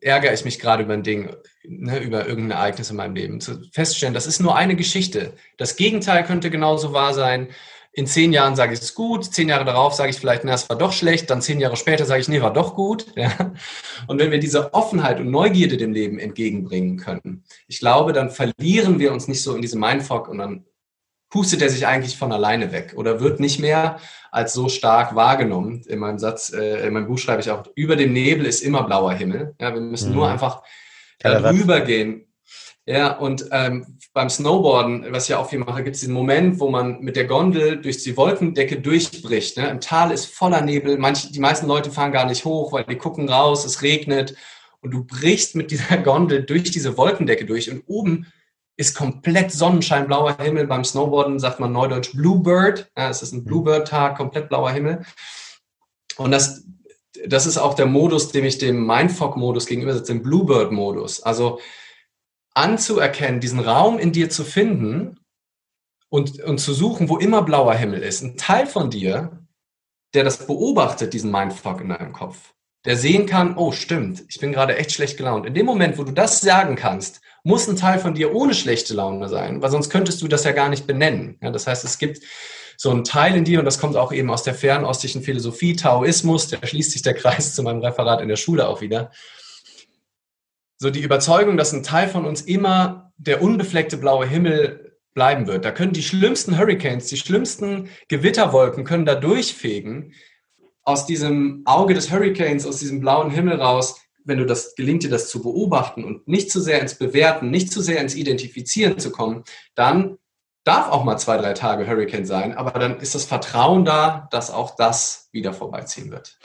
C: ärgere ich mich gerade über ein Ding, ne, über irgendein Ereignis in meinem Leben, zu feststellen, das ist nur eine Geschichte. Das Gegenteil könnte genauso wahr sein. In zehn Jahren sage ich es gut, zehn Jahre darauf sage ich vielleicht, na, es war doch schlecht, dann zehn Jahre später sage ich, nee, war doch gut. [laughs] Ja. Und wenn wir diese Offenheit und Neugierde dem Leben entgegenbringen können, ich glaube, dann verlieren wir uns nicht so in diesem Mindfuck und dann pustet er sich eigentlich von alleine weg oder wird nicht mehr als so stark wahrgenommen. In meinem Satz, äh, in meinem Buch schreibe ich auch, über dem Nebel ist immer blauer Himmel. Ja, wir müssen mhm. nur einfach darüber gehen. Ja, und ähm, beim Snowboarden, was ich ja auch viel mache, gibt es diesen Moment, wo man mit der Gondel durch die Wolkendecke durchbricht. Ne? Im Tal ist voller Nebel, manche, die meisten Leute fahren gar nicht hoch, weil die gucken raus, es regnet und du brichst mit dieser [laughs] Gondel durch diese Wolkendecke durch und oben ist komplett Sonnenschein, blauer Himmel. Beim Snowboarden sagt man neudeutsch Bluebird. Ja, es ist ein mhm. Bluebird-Tag, komplett blauer Himmel. Und das, das ist auch der Modus, dem ich dem Mindfuck-Modus gegenübersetze, den Bluebird-Modus. Also anzuerkennen, diesen Raum in dir zu finden und, und zu suchen, wo immer blauer Himmel ist. Ein Teil von dir, der das beobachtet, diesen Mindfuck in deinem Kopf, der sehen kann, oh stimmt, ich bin gerade echt schlecht gelaunt. In dem Moment, wo du das sagen kannst, muss ein Teil von dir ohne schlechte Laune sein, weil sonst könntest du das ja gar nicht benennen. Ja, das heißt, es gibt so einen Teil in dir, und das kommt auch eben aus der fernostlichen Philosophie, Taoismus, da schließt sich der Kreis zu meinem Referat in der Schule auch wieder. So die Überzeugung, dass ein Teil von uns immer der unbefleckte blaue Himmel bleiben wird. Da können die schlimmsten Hurricanes, die schlimmsten Gewitterwolken können da durchfegen. Aus diesem Auge des Hurricanes, aus diesem blauen Himmel raus, wenn du das gelingt dir das zu beobachten und nicht zu sehr ins Bewerten, nicht zu sehr ins Identifizieren zu kommen, dann darf auch mal zwei, drei Tage Hurricane sein, aber dann ist das Vertrauen da, dass auch das wieder vorbeiziehen wird.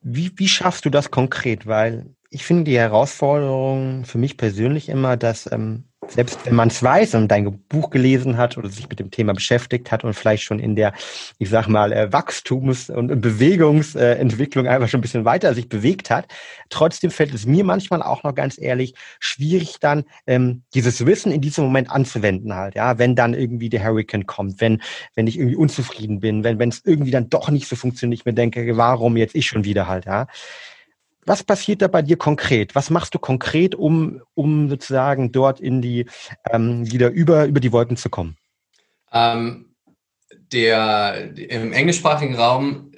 A: Wie, wie schaffst du das konkret? Weil ich finde die Herausforderung für mich persönlich immer, dass ähm, selbst wenn man es weiß und dein Buch gelesen hat oder sich mit dem Thema beschäftigt hat und vielleicht schon in der, ich sag mal, äh, Wachstums- und Bewegungsentwicklung einfach schon ein bisschen weiter sich bewegt hat, trotzdem fällt es mir manchmal auch noch ganz ehrlich schwierig dann ähm, dieses Wissen in diesem Moment anzuwenden halt, ja, wenn dann irgendwie der Hurricane kommt, wenn wenn ich irgendwie unzufrieden bin, wenn wenn es irgendwie dann doch nicht so funktioniert, ich mir denke, warum jetzt ich schon wieder halt, ja was passiert da bei dir konkret? Was machst du konkret, um, um sozusagen dort in die, ähm, wieder über, über die Wolken zu kommen?
C: Ähm, der, Im englischsprachigen Raum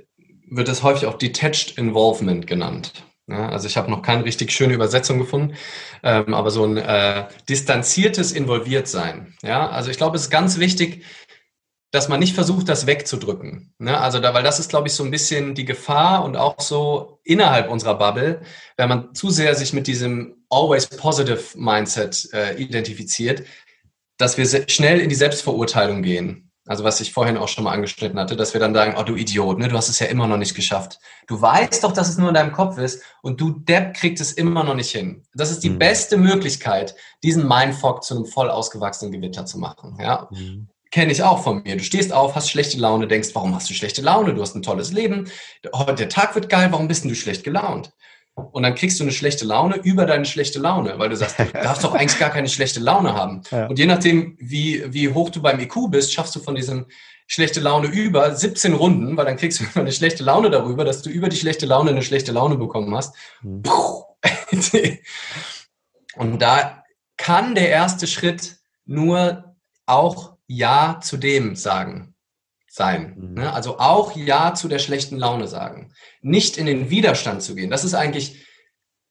C: wird es häufig auch Detached Involvement genannt. Ja, also ich habe noch keine richtig schöne Übersetzung gefunden, ähm, aber so ein äh, distanziertes Involviertsein. Ja, also ich glaube, es ist ganz wichtig, dass man nicht versucht, das wegzudrücken. Ne? Also da, weil das ist, glaube ich, so ein bisschen die Gefahr und auch so innerhalb unserer Bubble, wenn man zu sehr sich mit diesem always positive Mindset äh, identifiziert, dass wir schnell in die Selbstverurteilung gehen. Also was ich vorhin auch schon mal angeschnitten hatte, dass wir dann sagen, oh du Idiot, ne, du hast es ja immer noch nicht geschafft. Du weißt doch, dass es nur in deinem Kopf ist und du Depp kriegt es immer noch nicht hin. Das ist die mhm. beste Möglichkeit, diesen Mindfuck zu einem voll ausgewachsenen Gewitter zu machen. Ja? Mhm. Kenne ich auch von mir. Du stehst auf, hast schlechte Laune, denkst, warum hast du schlechte Laune? Du hast ein tolles Leben. Heute der Tag wird geil, warum bist denn du schlecht gelaunt? Und dann kriegst du eine schlechte Laune über deine schlechte Laune, weil du sagst, du [laughs] darfst doch eigentlich gar keine schlechte Laune haben. Ja. Und je nachdem, wie, wie hoch du beim IQ bist, schaffst du von diesem schlechte Laune über 17 Runden, weil dann kriegst du [laughs] eine schlechte Laune darüber, dass du über die schlechte Laune eine schlechte Laune bekommen hast. Mhm. [laughs] Und da kann der erste Schritt nur auch Ja zu dem sagen sein. Mhm. Ne? Also auch Ja zu der schlechten Laune sagen. Nicht in den Widerstand zu gehen. Das ist eigentlich,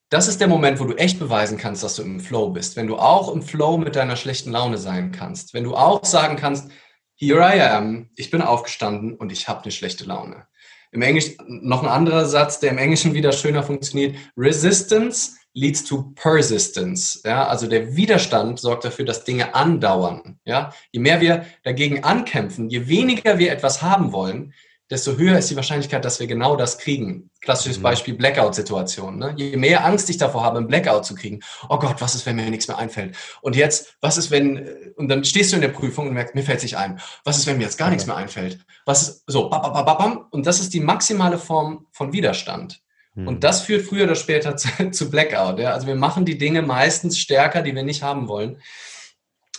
C: das ist der Moment, wo du echt beweisen kannst, dass du im Flow bist. Wenn du auch im Flow mit deiner schlechten Laune sein kannst. Wenn du auch sagen kannst, here I am, ich bin aufgestanden und ich habe eine schlechte Laune. Im Englisch noch ein anderer Satz, der im Englischen wieder schöner funktioniert. Resistance leads to persistence. Ja, also der Widerstand sorgt dafür, dass Dinge andauern. Ja, je mehr wir dagegen ankämpfen, je weniger wir etwas haben wollen, desto höher ist die Wahrscheinlichkeit, dass wir genau das kriegen. Klassisches mhm. Beispiel Blackout-Situation. Ne? Je mehr Angst ich davor habe, einen Blackout zu kriegen, oh Gott, was ist, wenn mir nichts mehr einfällt? Und jetzt, was ist, wenn, und dann stehst du in der Prüfung und merkst, mir fällt sich ein, was ist, wenn mir jetzt gar nichts mehr einfällt? Was ist, so, bam, bam, bam, bam, und das ist die maximale Form von Widerstand. Und hm. das führt früher oder später [laughs] zu, zu Blackout. Ja? Also wir machen die Dinge meistens stärker, die wir nicht haben wollen.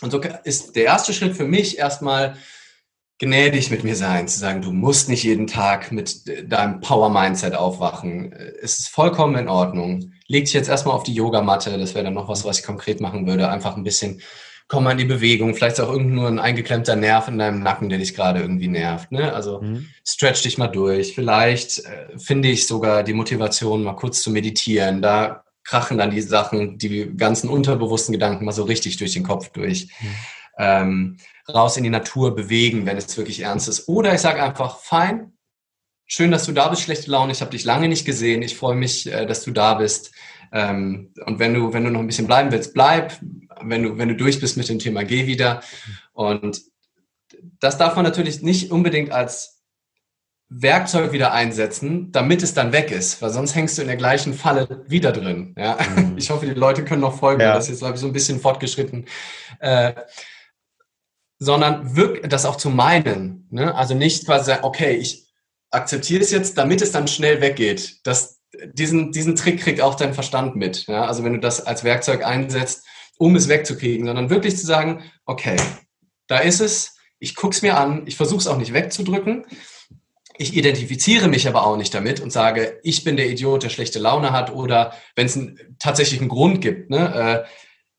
C: Und so ist der erste Schritt für mich erstmal gnädig mit mir sein, zu sagen, du musst nicht jeden Tag mit deinem Power-Mindset aufwachen. Es ist vollkommen in Ordnung. Leg dich jetzt erstmal auf die Yogamatte, das wäre dann noch was, was ich konkret machen würde. Einfach ein bisschen komm mal in die Bewegung. Vielleicht ist auch irgend nur ein eingeklemmter Nerv in deinem Nacken, der dich gerade irgendwie nervt. Ne? Also mhm. stretch dich mal durch. Vielleicht äh, finde ich sogar die Motivation, mal kurz zu meditieren. Da krachen dann die Sachen, die ganzen unterbewussten Gedanken mal so richtig durch den Kopf durch. Mhm. Ähm, raus in die Natur bewegen, wenn es wirklich ernst ist. Oder ich sage einfach, fein, schön, dass du da bist, schlechte Laune, ich habe dich lange nicht gesehen, ich freue mich, äh, dass du da bist. Ähm, und wenn du, wenn du noch ein bisschen bleiben willst, bleib. Wenn du, wenn du durch bist mit dem Thema, geh wieder. Und das darf man natürlich nicht unbedingt als Werkzeug wieder einsetzen, damit es dann weg ist, weil sonst hängst du in der gleichen Falle wieder drin. Ja? Mhm. Ich hoffe, die Leute können noch folgen. Ja. Das ist jetzt, glaube ich, so ein bisschen fortgeschritten. Äh, sondern wirklich das auch zu meinen. Ne? Also nicht quasi sagen, okay, ich akzeptiere es jetzt, damit es dann schnell weggeht. Das, diesen, diesen Trick kriegt auch dein Verstand mit. Ja? Also wenn du das als Werkzeug einsetzt, um es wegzukriegen, sondern wirklich zu sagen, okay, da ist es, ich gucke es mir an, ich versuche es auch nicht wegzudrücken, ich identifiziere mich aber auch nicht damit und sage, ich bin der Idiot, der schlechte Laune hat oder wenn es einen tatsächlichen Grund gibt, ne, äh,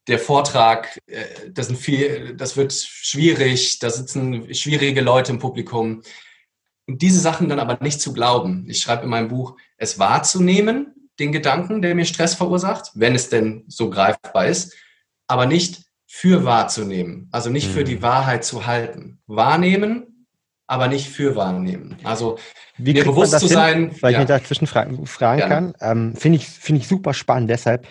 C: der Vortrag, äh, das, sind viel, das wird schwierig, da sitzen schwierige Leute im Publikum. Und diese Sachen dann aber nicht zu glauben. Ich schreibe in meinem Buch, es wahrzunehmen, den Gedanken, der mir Stress verursacht, wenn es denn so greifbar ist, aber nicht für wahrzunehmen, also nicht für die mhm. Wahrheit zu halten. Wahrnehmen, aber nicht für wahrnehmen. Also
A: Wie mir bewusst zu sein. Weil ja. ich mir dazwischen fragen, fragen kann, ähm, finde ich, finde ich super spannend. Deshalb,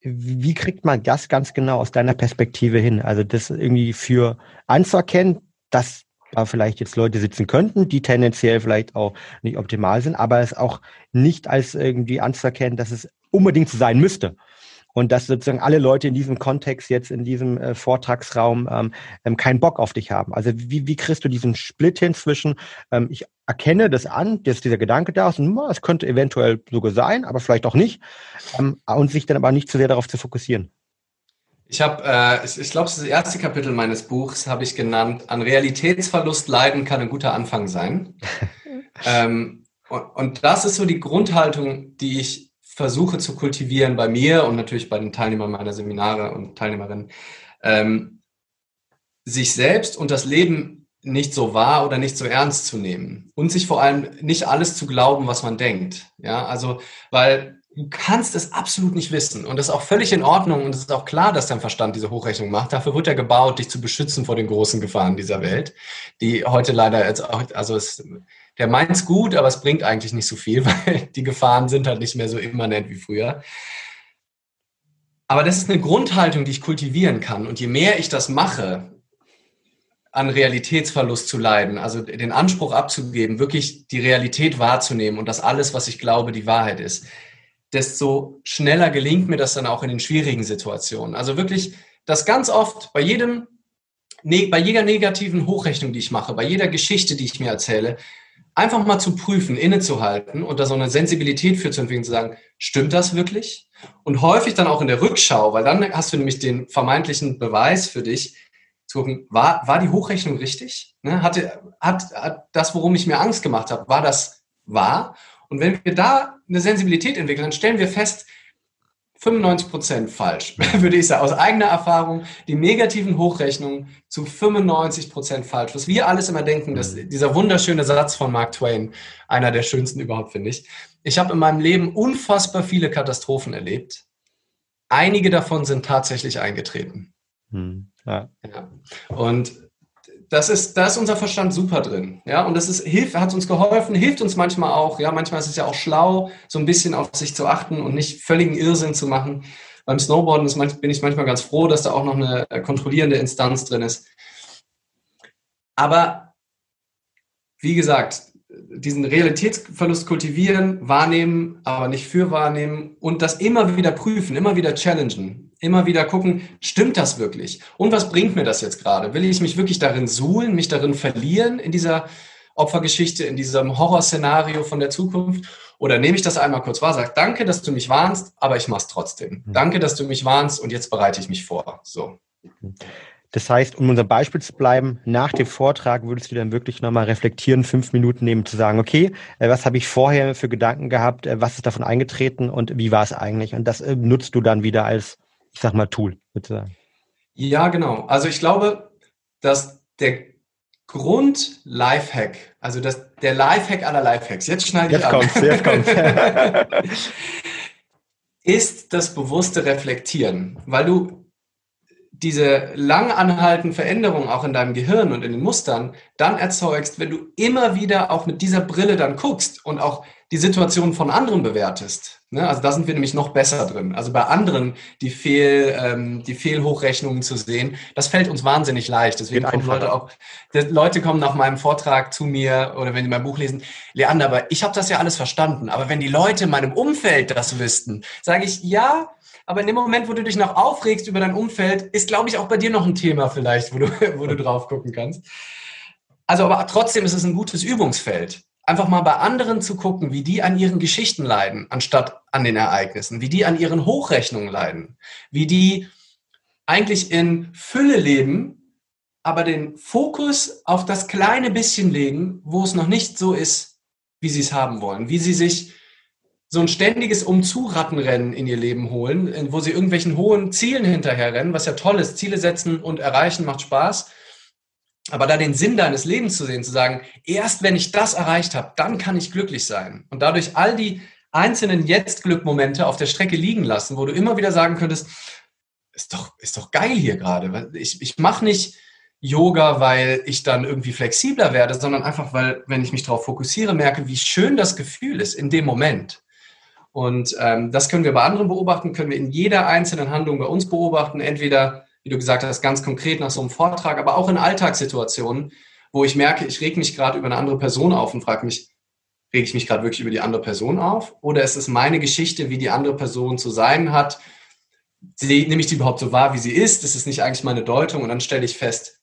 A: wie kriegt man das ganz genau aus deiner Perspektive hin? Also das irgendwie für anzuerkennen, dass da vielleicht jetzt Leute sitzen könnten, die tendenziell vielleicht auch nicht optimal sind, aber es auch nicht als irgendwie anzuerkennen, dass es unbedingt so sein müsste. Und dass sozusagen alle Leute in diesem Kontext jetzt in diesem äh, Vortragsraum ähm, ähm, keinen Bock auf dich haben. Also wie, wie kriegst du diesen Split hin zwischen, ähm, ich erkenne das an, dass dieser Gedanke da ist es könnte eventuell sogar sein, aber vielleicht auch nicht, ähm, und sich dann aber nicht zu sehr darauf zu fokussieren.
C: Ich habe, äh, ich, ich glaube, das erste Kapitel meines Buchs habe ich genannt, an Realitätsverlust leiden kann ein guter Anfang sein. [laughs] ähm, und, und das ist so die Grundhaltung, die ich versuche zu kultivieren bei mir und natürlich bei den Teilnehmern meiner Seminare und Teilnehmerinnen. Ähm, sich selbst und das Leben nicht so wahr oder nicht so ernst zu nehmen und sich vor allem nicht alles zu glauben, was man denkt. Ja, also, weil du kannst es absolut nicht wissen. Und das ist auch völlig in Ordnung und es ist auch klar, dass dein Verstand diese Hochrechnung macht. Dafür wird er gebaut, dich zu beschützen vor den großen Gefahren dieser Welt, die heute leider jetzt auch, also es, der meint's gut, aber es bringt eigentlich nicht so viel, [laughs] weil die Gefahren sind halt nicht mehr so immanent wie früher. Aber das ist eine Grundhaltung, die ich kultivieren kann. Und je mehr ich das mache, an Realitätsverlust zu leiden, also den Anspruch abzugeben, wirklich die Realität wahrzunehmen und dass alles, was ich glaube, die Wahrheit ist, desto schneller gelingt mir das dann auch in den schwierigen Situationen. Also wirklich, dass ganz oft bei jedem, ne, bei jeder negativen Hochrechnung, die ich mache, bei jeder Geschichte, die ich mir erzähle, einfach mal zu prüfen, innezuhalten und da so eine Sensibilität für zu entwickeln, zu sagen, stimmt das wirklich? Und häufig dann auch in der Rückschau, weil dann hast du nämlich den vermeintlichen Beweis für dich, zu gucken, war, war die Hochrechnung richtig? Ne? Hatte, hat, hat das, worum ich mir Angst gemacht habe, war das wahr? Und wenn wir da eine Sensibilität entwickeln, dann stellen wir fest, 95 Prozent falsch, [laughs] würde ich sagen, aus eigener Erfahrung, die negativen Hochrechnungen zu 95 Prozent falsch. Was wir alles immer denken, dass mhm. dieser wunderschöne Satz von Mark Twain, einer der schönsten überhaupt, finde ich. Ich habe in meinem Leben unfassbar viele Katastrophen erlebt. Einige davon sind tatsächlich eingetreten. Hm. Ja. ja. Und das ist, da ist unser Verstand super drin. Ja, und das ist, hilft, hat uns geholfen, hilft uns manchmal auch. Ja, manchmal ist es ja auch schlau, so ein bisschen auf sich zu achten und nicht völligen Irrsinn zu machen. Beim Snowboarden ist, bin ich manchmal ganz froh, dass da auch noch eine äh, kontrollierende Instanz drin ist. Aber wie gesagt, diesen Realitätsverlust kultivieren, wahrnehmen, aber nicht für wahrnehmen und das immer wieder prüfen, immer wieder challengen, immer wieder gucken, stimmt das wirklich? Und was bringt mir das jetzt gerade? Will ich mich wirklich darin suhlen, mich darin verlieren in dieser Opfergeschichte, in diesem Horrorszenario von der Zukunft? Oder nehme ich das einmal kurz wahr, sage, danke, dass du mich warnst, aber ich mach's trotzdem. Mhm. Danke, dass du mich warnst und jetzt bereite ich mich vor. So.
A: Das heißt, um unser Beispiel zu bleiben, nach dem Vortrag würdest du dann wirklich nochmal reflektieren, fünf Minuten nehmen, zu sagen, okay, äh, was habe ich vorher für Gedanken gehabt, äh, was ist davon eingetreten und wie war es eigentlich? Und das äh, nutzt du dann wieder als, ich sag mal, Tool, sozusagen.
C: Ja, genau. Also ich glaube, dass der Grund Lifehack, also das, der Lifehack aller Lifehacks, jetzt schneide
A: jetzt ich kommt's, Jetzt kommt's. [laughs]
C: ist das bewusste Reflektieren, weil du diese lang anhaltenden Veränderungen auch in deinem Gehirn und in den Mustern dann erzeugst, wenn du immer wieder auch mit dieser Brille dann guckst und auch die Situation von anderen bewertest. Ne? Also da sind wir nämlich noch besser drin. Also bei anderen die, Fehl, ähm, die Fehlhochrechnungen zu sehen, das fällt uns wahnsinnig leicht. Deswegen Geht kommen Leute auch, Leute kommen nach meinem Vortrag zu mir oder wenn die mein Buch lesen, Leander, aber ich habe das ja alles verstanden. Aber wenn die Leute in meinem Umfeld das wüssten, sage ich, ja, aber in dem Moment, wo du dich noch aufregst über dein Umfeld, ist, glaube ich, auch bei dir noch ein Thema vielleicht, wo du, [laughs] wo du drauf gucken kannst. Also, aber trotzdem ist es ein gutes Übungsfeld. Einfach mal bei anderen zu gucken, wie die an ihren Geschichten leiden, anstatt an den Ereignissen, wie die an ihren Hochrechnungen leiden, wie die eigentlich in Fülle leben, aber den Fokus auf das kleine bisschen legen, wo es noch nicht so ist, wie sie es haben wollen, wie sie sich so ein ständiges Umzurattenrennen in ihr Leben holen, wo sie irgendwelchen hohen Zielen hinterherrennen, was ja toll ist. Ziele setzen und erreichen macht Spaß. Aber da den Sinn deines Lebens zu sehen, zu sagen, erst wenn ich das erreicht habe, dann kann ich glücklich sein. Und dadurch all die einzelnen Jetzt-Glück-Momente auf der Strecke liegen lassen, wo du immer wieder sagen könntest, ist doch, ist doch geil hier gerade. Ich, ich mache nicht Yoga, weil ich dann irgendwie flexibler werde, sondern einfach, weil, wenn ich mich darauf fokussiere, merke, wie schön das Gefühl ist in dem Moment. Und ähm, das können wir bei anderen beobachten, können wir in jeder einzelnen Handlung bei uns beobachten, entweder, wie du gesagt hast, ganz konkret nach so einem Vortrag, aber auch in Alltagssituationen, wo ich merke, ich reg mich gerade über eine andere Person auf und frage mich, rege ich mich gerade wirklich über die andere Person auf? Oder ist es meine Geschichte, wie die andere Person zu sein hat? nehme ich die überhaupt so wahr, wie sie ist? Ist nicht eigentlich meine Deutung. Und dann stelle ich fest,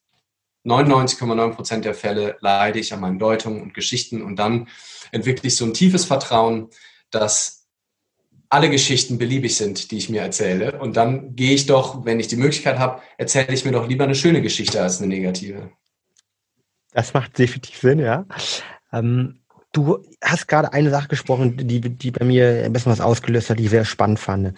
C: 99,9 Prozent der Fälle leide ich an meinen Deutungen und Geschichten. Und dann entwickle ich so ein tiefes Vertrauen, dass alle Geschichten beliebig sind, die ich mir erzähle. Und dann gehe ich doch, wenn ich die Möglichkeit habe, erzähle ich mir doch lieber eine schöne Geschichte als eine negative.
A: Das macht definitiv Sinn, ja. Ähm, du hast gerade eine Sache gesprochen, die, die bei mir ein bisschen was ausgelöst hat, die ich sehr spannend fand.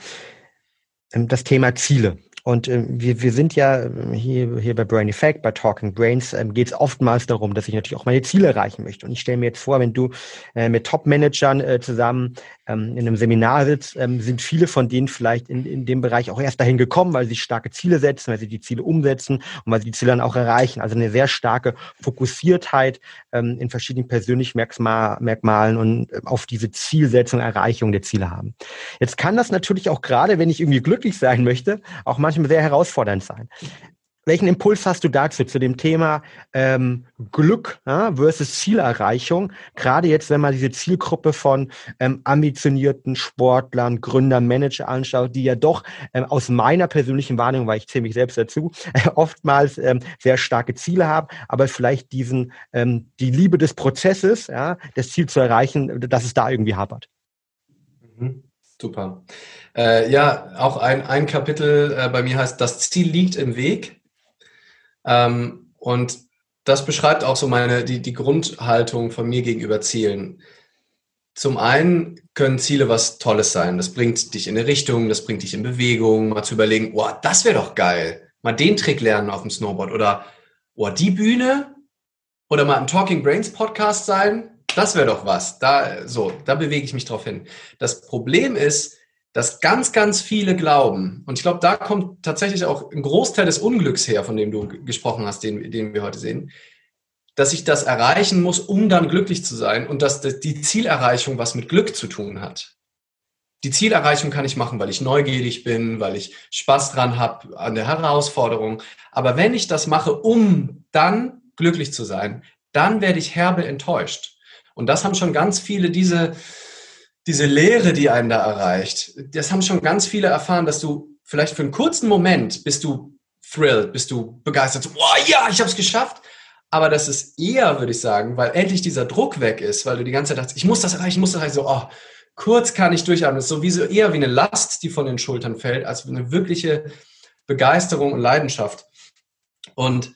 A: Ähm, das Thema Ziele. Und äh, wir, wir sind ja ähm, hier, hier bei Brain Effect, bei Talking Brains, ähm, geht es oftmals darum, dass ich natürlich auch meine Ziele erreichen möchte. Und ich stelle mir jetzt vor, wenn du äh, mit Top-Managern äh, zusammen ähm, in einem Seminar sitzt, ähm, sind viele von denen vielleicht in, in dem Bereich auch erst dahin gekommen, weil sie starke Ziele setzen, weil sie die Ziele umsetzen und weil sie die Ziele dann auch erreichen. Also eine sehr starke Fokussiertheit ähm, in verschiedenen persönlichen Merkmalen und äh, auf diese Zielsetzung, Erreichung der Ziele haben. Jetzt kann das natürlich auch gerade, wenn ich irgendwie glücklich sein möchte, auch manchmal sehr herausfordernd sein. welchen Impuls hast du dazu, zu dem Thema ähm, Glück ja, versus Zielerreichung? Gerade jetzt, wenn man diese Zielgruppe von ähm, ambitionierten Sportlern, Gründern, Manager anschaut, die ja doch ähm, aus meiner persönlichen Wahrnehmung, weil ich zähle mich selbst dazu, äh, [laughs] oftmals ähm, sehr starke Ziele haben, aber vielleicht diesen ähm, die Liebe des Prozesses, ja, das Ziel zu erreichen, dass es da irgendwie hapert.
C: Mhm. Super. Äh, ja, auch ein, ein Kapitel äh, bei mir heißt, das Ziel liegt im Weg. Ähm, und das beschreibt auch so meine, die, die Grundhaltung von mir gegenüber Zielen. Zum einen können Ziele was Tolles sein. Das bringt dich in eine Richtung, das bringt dich in Bewegung, mal zu überlegen, oh, das wäre doch geil. Mal den Trick lernen auf dem Snowboard oder oh, die Bühne oder mal im Talking Brains Podcast sein. Das wäre doch was. Da, so, da bewege ich mich drauf hin. Das Problem ist, dass ganz, ganz viele glauben, und ich glaube, da kommt tatsächlich auch ein Großteil des Unglücks her, von dem du gesprochen hast, den, den wir heute sehen, dass ich das erreichen muss, um dann glücklich zu sein und dass die Zielerreichung was mit Glück zu tun hat. Die Zielerreichung kann ich machen, weil ich neugierig bin, weil ich Spaß dran habe an der Herausforderung. Aber wenn ich das mache, um dann glücklich zu sein, dann werde ich herbe enttäuscht. Und das haben schon ganz viele diese, diese Lehre, die einen da erreicht, das haben schon ganz viele erfahren, dass du vielleicht für einen kurzen Moment bist du thrilled, bist du begeistert, so, boah, ja, ich habe es geschafft. Aber das ist eher, würde ich sagen, weil endlich dieser Druck weg ist, weil du die ganze Zeit dachtest, ich muss das erreichen, ich muss das erreichen, so, oh, kurz kann ich durchatmen. Das ist sowieso eher wie eine Last, die von den Schultern fällt, als eine wirkliche Begeisterung und Leidenschaft. Und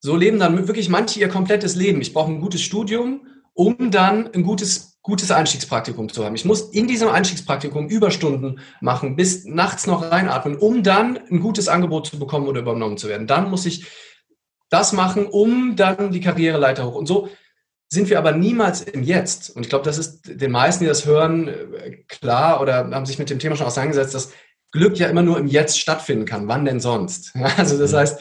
C: so leben dann wirklich manche ihr komplettes Leben. Ich brauche ein gutes Studium, um dann ein gutes gutes Einstiegspraktikum zu haben. Ich muss in diesem Einstiegspraktikum Überstunden machen, bis nachts noch reinatmen, um dann ein gutes Angebot zu bekommen oder übernommen zu werden. Dann muss ich das machen, um dann die Karriereleiter hoch. Und so sind wir aber niemals im Jetzt. Und ich glaube, das ist den meisten, die das hören, klar oder haben sich mit dem Thema schon auseinandergesetzt, dass Glück ja immer nur im Jetzt stattfinden kann. Wann denn sonst? [laughs] Also das mhm. heißt,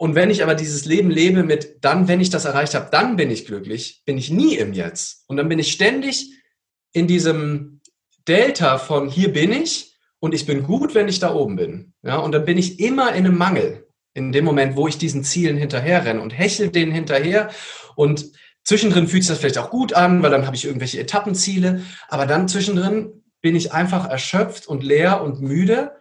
C: und wenn ich aber dieses Leben lebe mit dann, wenn ich das erreicht habe, dann bin ich glücklich, bin ich nie im Jetzt. Und dann bin ich ständig in diesem Delta von hier bin ich und ich bin gut, wenn ich da oben bin. Ja, und dann bin ich immer in einem Mangel in dem Moment, wo ich diesen Zielen hinterherrenne und hechel denen hinterher und zwischendrin fühlt sich das vielleicht auch gut an, weil dann habe ich irgendwelche Etappenziele, aber dann zwischendrin bin ich einfach erschöpft und leer und müde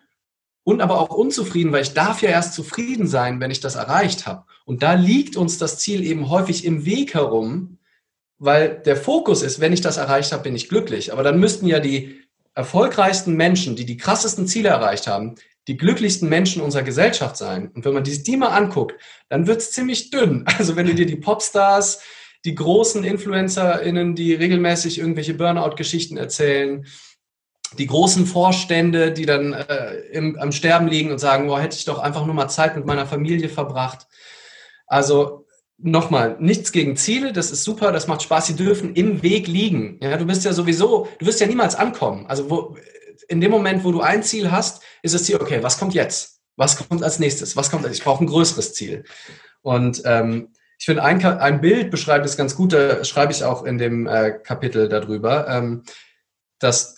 C: und aber auch unzufrieden, weil ich darf ja erst zufrieden sein, wenn ich das erreicht habe. Und da liegt uns das Ziel eben häufig im Weg herum, weil der Fokus ist, wenn ich das erreicht habe, bin ich glücklich. Aber dann müssten ja die erfolgreichsten Menschen, die die krassesten Ziele erreicht haben, die glücklichsten Menschen unserer Gesellschaft sein. Und wenn man die, die mal anguckt, dann wird es ziemlich dünn. [laughs] Also wenn du dir die Popstars, die großen InfluencerInnen, die regelmäßig irgendwelche Burnout-Geschichten erzählen, die großen Vorstände, die dann äh, im, am Sterben liegen und sagen, boah, hätte ich doch einfach nur mal Zeit mit meiner Familie verbracht. Also nochmal, nichts gegen Ziele, das ist super, das macht Spaß, sie dürfen im Weg liegen. Ja, du bist ja sowieso, du wirst ja niemals ankommen. Also wo, in dem Moment, wo du ein Ziel hast, ist das Ziel, okay, was kommt jetzt? Was kommt als nächstes? Was kommt? Ich brauche ein größeres Ziel. Und ähm, ich finde, ein, ein Bild beschreibt es ganz gut, da schreibe ich auch in dem äh, Kapitel darüber, ähm, dass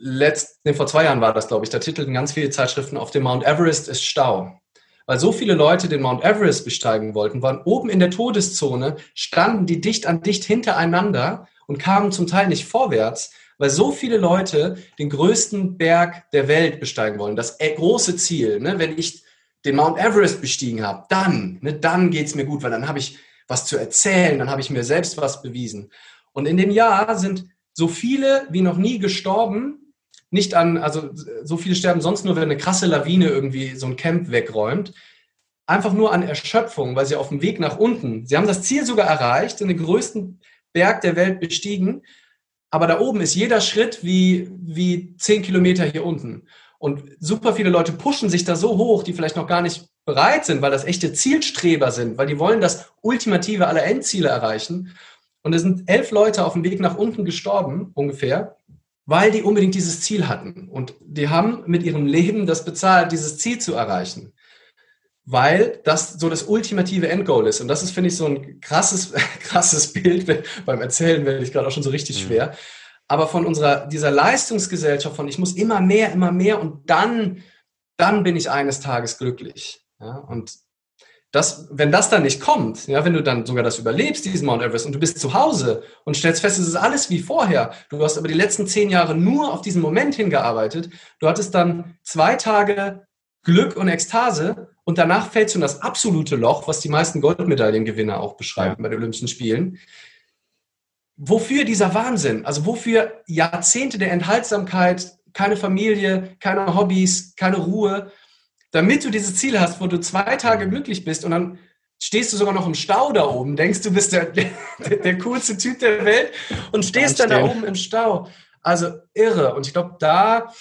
C: letzt, nee, vor zwei Jahren war das, glaube ich, da titelten ganz viele Zeitschriften auf dem Mount Everest ist Stau. Weil so viele Leute den Mount Everest besteigen wollten, waren oben in der Todeszone, standen die dicht an dicht hintereinander und kamen zum Teil nicht vorwärts, weil so viele Leute den größten Berg der Welt besteigen wollen. Das äh, große Ziel, ne? wenn ich den Mount Everest bestiegen habe, dann, ne, dann geht's mir gut, weil dann habe ich was zu erzählen, dann habe ich mir selbst was bewiesen. Und in dem Jahr sind so viele wie noch nie gestorben, nicht an, also so viele sterben sonst nur, wenn eine krasse Lawine irgendwie so ein Camp wegräumt. Einfach nur an Erschöpfung, weil sie auf dem Weg nach unten, sie haben das Ziel sogar erreicht, den größten Berg der Welt bestiegen, aber da oben ist jeder Schritt wie, wie zehn Kilometer hier unten. Und super viele Leute pushen sich da so hoch, die vielleicht noch gar nicht bereit sind, weil das echte Zielstreber sind, weil die wollen das ultimative aller Endziele erreichen. Und es sind elf Leute auf dem Weg nach unten gestorben, ungefähr weil die unbedingt dieses Ziel hatten. Und die haben mit ihrem Leben das bezahlt, dieses Ziel zu erreichen. Weil das so das ultimative Endgoal ist. Und das ist, finde ich, so ein krasses, [laughs] krasses Bild. Beim Erzählen werde ich gerade auch schon so richtig mhm. schwer. Aber von unserer, dieser Leistungsgesellschaft von ich muss immer mehr, immer mehr und dann, dann bin ich eines Tages glücklich. Ja, und das, wenn das dann nicht kommt, ja, wenn du dann sogar das überlebst, diesen Mount Everest, und du bist zu Hause und stellst fest, es ist alles wie vorher, du hast aber die letzten zehn Jahre nur auf diesen Moment hingearbeitet, du hattest dann zwei Tage Glück und Ekstase und danach fällst du in das absolute Loch, was die meisten Goldmedaillengewinner auch beschreiben bei den Olympischen Spielen. Wofür dieser Wahnsinn? Also wofür Jahrzehnte der Enthaltsamkeit, keine Familie, keine Hobbys, keine Ruhe, damit du dieses Ziel hast, wo du zwei Tage glücklich bist und dann stehst du sogar noch im Stau da oben, denkst du bist der, [laughs] der, der coolste Typ der Welt und stehst dann da oben im Stau. Also irre. Und ich glaube, da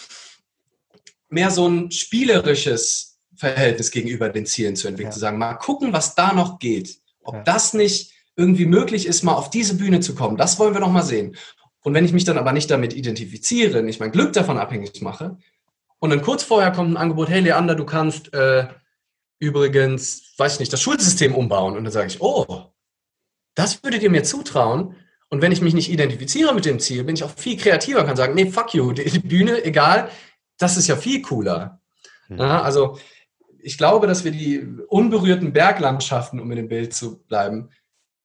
C: mehr so ein spielerisches Verhältnis gegenüber den Zielen zu entwickeln, ja. zu sagen, mal gucken, was da noch geht. Ob ja. das nicht irgendwie möglich ist, mal auf diese Bühne zu kommen. Das wollen wir noch mal sehen. Und wenn ich mich dann aber nicht damit identifiziere, nicht mein Glück davon abhängig mache, und dann kurz vorher kommt ein Angebot, hey Leander, du kannst äh, übrigens, weiß ich nicht, das Schulsystem umbauen. Und dann sage ich, oh, das würdet ihr mir zutrauen. Und wenn ich mich nicht identifiziere mit dem Ziel, bin ich auch viel kreativer, kann sagen, nee, fuck you, die, Bühne, egal, das ist ja viel cooler. Mhm. Ja, also ich glaube, dass wir die unberührten Berglandschaften, um in dem Bild zu bleiben,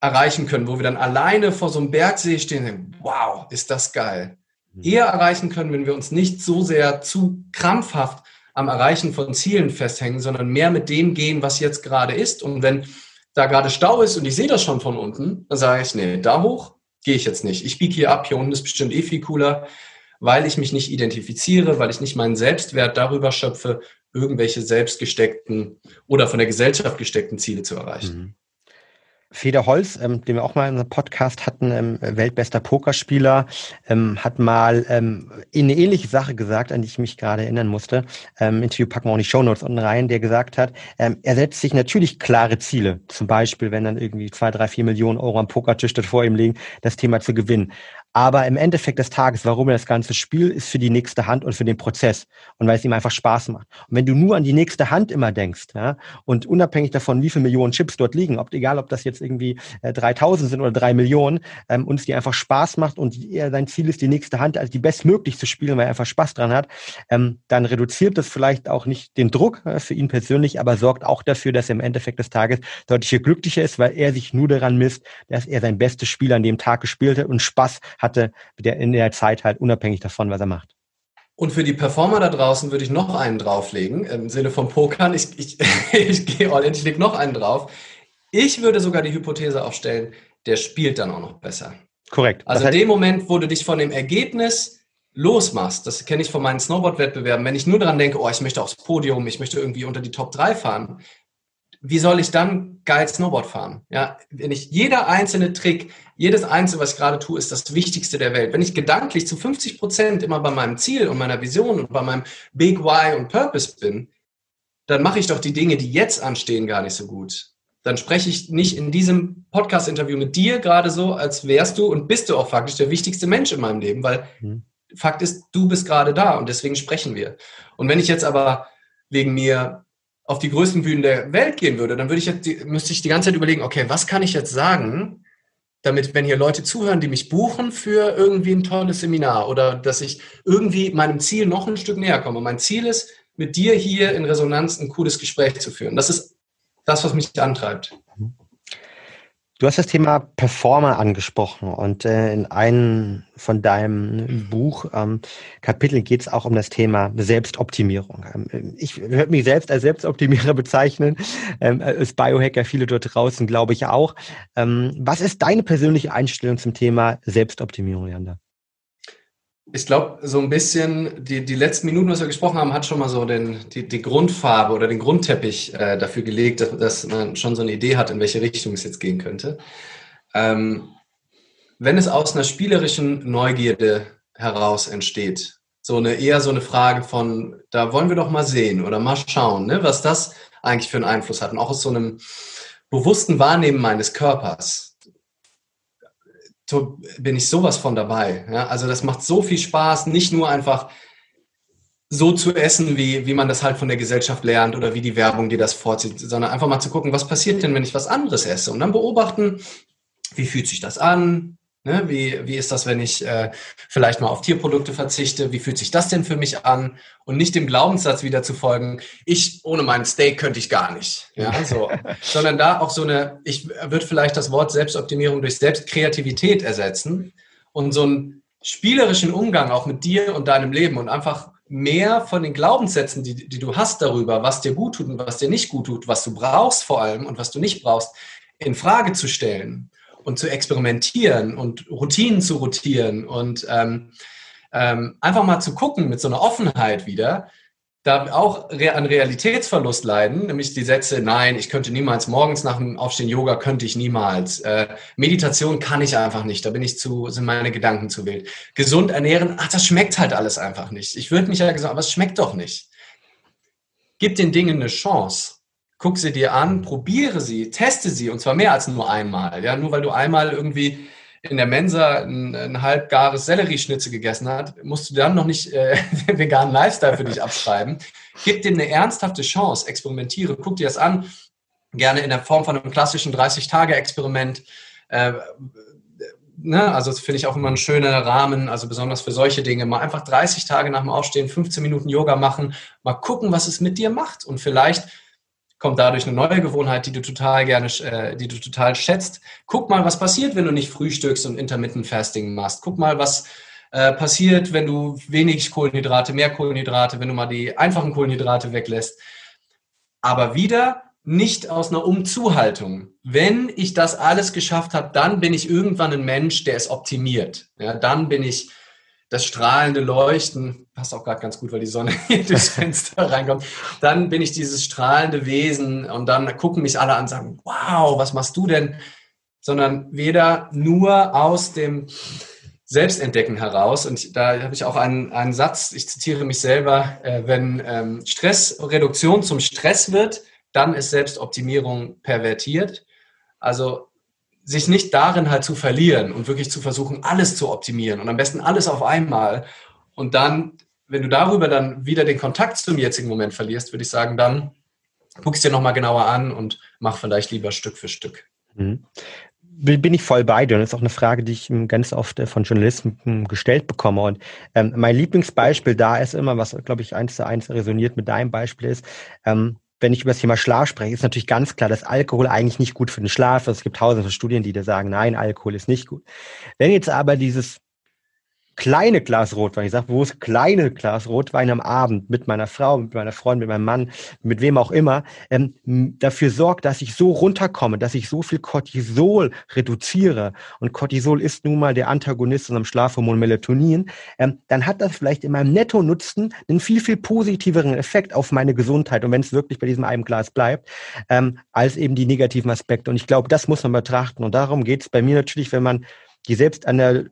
C: erreichen können, wo wir dann alleine vor so einem Bergsee stehen und denken, wow, ist das geil. Mhm. eher erreichen können, wenn wir uns nicht so sehr zu krampfhaft am Erreichen von Zielen festhängen, sondern mehr mit dem gehen, was jetzt gerade ist. Und wenn da gerade Stau ist und ich sehe das schon von unten, dann sage ich, nee, da hoch gehe ich jetzt nicht. Ich biege hier ab, hier unten ist bestimmt eh viel cooler, weil ich mich nicht identifiziere, weil ich nicht meinen Selbstwert darüber schöpfe, irgendwelche selbstgesteckten oder von der Gesellschaft gesteckten Ziele zu erreichen. Mhm.
A: Feder Holz, ähm, den wir auch mal in einem Podcast hatten, ähm, weltbester Pokerspieler, ähm, hat mal ähm, eine ähnliche Sache gesagt, an die ich mich gerade erinnern musste. Ähm, Interview packen wir auch in die Shownotes unten rein, der gesagt hat, ähm, er setzt sich natürlich klare Ziele. Zum Beispiel, wenn dann irgendwie zwei, drei, vier Millionen Euro am Pokertisch dort vor ihm liegen, das Thema zu gewinnen. Aber im Endeffekt des Tages, warum er das ganze Spiel ist für die nächste Hand und für den Prozess und weil es ihm einfach Spaß macht. Und wenn du nur an die nächste Hand immer denkst, ja, und unabhängig davon, wie viele Millionen Chips dort liegen, ob egal, ob das jetzt irgendwie äh, 3000 sind oder drei Millionen, ähm, und es dir einfach Spaß macht und er, sein Ziel ist, die nächste Hand als die bestmöglich zu spielen, weil er einfach Spaß dran hat, ähm, dann reduziert das vielleicht auch nicht den Druck äh, für ihn persönlich, aber sorgt auch dafür, dass er im Endeffekt des Tages deutlich glücklicher ist, weil er sich nur daran misst, dass er sein bestes Spiel an dem Tag gespielt hat und Spaß hat hatte der in der Zeit halt unabhängig davon, was er macht.
C: Und für die Performer da draußen würde ich noch einen drauflegen, im Sinne von Pokern. Ich, ich, [laughs] ich gehe all in, ich lege noch einen drauf. Ich würde sogar die Hypothese aufstellen, der spielt dann auch noch besser.
A: Korrekt.
C: Also in dem Moment, wo du dich von dem Ergebnis losmachst, das kenne ich von meinen Snowboard-Wettbewerben, wenn ich nur daran denke, oh, ich möchte aufs Podium, ich möchte irgendwie unter die Top 3 fahren, wie soll ich dann geil Snowboard fahren? Ja, wenn ich jeder einzelne Trick, jedes einzelne, was ich gerade tue, ist das Wichtigste der Welt. Wenn ich gedanklich zu 50 Prozent immer bei meinem Ziel und meiner Vision und bei meinem Big Why und Purpose bin, dann mache ich doch die Dinge, die jetzt anstehen, gar nicht so gut. Dann spreche ich nicht in diesem Podcast-Interview mit dir gerade so, als wärst du und bist du auch faktisch der wichtigste Mensch in meinem Leben, weil mhm. Fakt ist, du bist gerade da und deswegen sprechen wir. Und wenn ich jetzt aber wegen mir auf die größten Bühnen der Welt gehen würde, dann würde ich jetzt, müsste ich die ganze Zeit überlegen, okay, was kann ich jetzt sagen, damit, wenn hier Leute zuhören, die mich buchen für irgendwie ein tolles Seminar oder dass ich irgendwie meinem Ziel noch ein Stück näher komme. Mein Ziel ist, mit dir hier in Resonanz ein cooles Gespräch zu führen. Das ist das, was mich antreibt.
A: Du hast das Thema Performer angesprochen und äh, in einem von deinem Buch ähm, Kapitel geht es auch um das Thema Selbstoptimierung. Ähm, ich würde mich selbst als Selbstoptimierer [laughs] bezeichnen, ähm, als Biohacker, viele dort draußen glaube ich auch. Ähm, was ist deine persönliche Einstellung zum Thema Selbstoptimierung, Janda?
C: Ich glaube, so ein bisschen, die, die letzten Minuten, was wir gesprochen haben, hat schon mal so den, die, die Grundfarbe oder den Grundteppich äh, dafür gelegt, dass, dass, man schon so eine Idee hat, in welche Richtung es jetzt gehen könnte. Ähm, wenn es aus einer spielerischen Neugierde heraus entsteht, so eine eher so eine Frage von, da wollen wir doch mal sehen oder mal schauen, ne, was das eigentlich für einen Einfluss hat. Und auch aus so einem bewussten Wahrnehmen meines Körpers bin ich sowas von dabei. Ja? Also das macht so viel Spaß, nicht nur einfach so zu essen, wie, wie man das halt von der Gesellschaft lernt oder wie die Werbung dir das vorzieht, sondern einfach mal zu gucken, was passiert denn, wenn ich was anderes esse und dann beobachten, wie fühlt sich das an, Ne? Wie, wie ist das, wenn ich äh, vielleicht mal auf Tierprodukte verzichte? Wie fühlt sich das denn für mich an? Und nicht dem Glaubenssatz wieder zu folgen, ich ohne meinen Steak könnte ich gar nicht. Ja, so. [laughs] Sondern da auch so eine, ich würde vielleicht das Wort Selbstoptimierung durch Selbstkreativität ersetzen und so einen spielerischen Umgang auch mit dir und deinem Leben und einfach mehr von den Glaubenssätzen, die, die du hast darüber, was dir gut tut und was dir nicht gut tut, was du brauchst vor allem und was du nicht brauchst, in Frage zu stellen und zu experimentieren und Routinen zu rotieren und ähm, ähm, einfach mal zu gucken mit so einer Offenheit wieder, da auch an Realitätsverlust leiden, nämlich die Sätze, nein, ich könnte niemals morgens nach dem Aufstehen Yoga könnte ich niemals. Äh, Meditation kann ich einfach nicht, da bin ich zu, sind meine Gedanken zu wild. Gesund ernähren, ach, das schmeckt halt alles einfach nicht. Ich würde mich ja gesagt, aber es schmeckt doch nicht. Gib den Dingen eine Chance. Guck sie dir an, probiere sie, teste sie und zwar mehr als nur einmal. Ja, nur weil du einmal irgendwie in der Mensa ein, ein halbgares Sellerieschnitzel gegessen hat, musst du dann noch nicht äh, den [laughs] veganen Lifestyle für dich abschreiben. Gib dir eine ernsthafte Chance, experimentiere, guck dir das an, gerne in der Form von einem klassischen 30-Tage-Experiment. Äh, ne? Also das finde ich auch immer ein schöner Rahmen, also besonders für solche Dinge. Mal einfach 30 Tage nach dem Aufstehen 15 Minuten Yoga machen, mal gucken, was es mit dir macht und vielleicht kommt dadurch eine neue Gewohnheit, die du total gerne, äh, die du total schätzt. Guck mal, was passiert, wenn du nicht frühstückst und Intermittent Fasting machst. Guck mal, was äh, passiert, wenn du wenig Kohlenhydrate, mehr Kohlenhydrate, wenn du mal die einfachen Kohlenhydrate weglässt. Aber wieder nicht aus einer Umzuhaltung. Wenn ich das alles geschafft habe, dann bin ich irgendwann ein Mensch, der es optimiert. Ja, dann bin ich das strahlende Leuchten, passt auch gerade ganz gut, weil die Sonne [laughs] durchs Fenster reinkommt, dann bin ich dieses strahlende Wesen und dann gucken mich alle an und sagen, wow, was machst du denn? Sondern weder nur aus dem Selbstentdecken heraus. Und da habe ich auch einen, einen Satz, ich zitiere mich selber, äh, wenn ähm, Stressreduktion zum Stress wird, dann ist Selbstoptimierung pervertiert. Also sich nicht darin halt zu verlieren und wirklich zu versuchen, alles zu optimieren und am besten alles auf einmal. Und dann, wenn du darüber dann wieder den Kontakt zum jetzigen Moment verlierst, würde ich sagen, dann guckst dir nochmal genauer an und mach vielleicht lieber Stück für Stück. Mhm.
A: Bin ich voll bei dir. Und das ist auch eine Frage, die ich ganz oft äh, von Journalisten hm, gestellt bekomme. Und ähm, mein Lieblingsbeispiel da ist immer, was, glaube ich, eins zu eins resoniert mit deinem Beispiel ist, ähm, wenn ich über das Thema Schlaf spreche, ist natürlich ganz klar, dass Alkohol eigentlich nicht gut für den Schlaf ist. Es gibt tausende Studien, die dir sagen, nein, Alkohol ist nicht gut. Wenn jetzt aber dieses kleine Glas Rotwein, ich sage bewusst kleine Glas Rotwein am Abend mit meiner Frau, mit meiner Freundin, mit meinem Mann, mit wem auch immer, ähm, dafür sorgt, dass ich so runterkomme, dass ich so viel Cortisol reduziere. Und Cortisol ist nun mal der Antagonist unserem Schlafhormon Melatonin, ähm, dann hat das vielleicht in meinem Netto-Nutzen einen viel, viel positiveren Effekt auf meine Gesundheit. Und wenn es wirklich bei diesem einen Glas bleibt, ähm, als eben die negativen Aspekte. Und ich glaube, das muss man betrachten. Und darum geht es bei mir natürlich, wenn man die selbst an der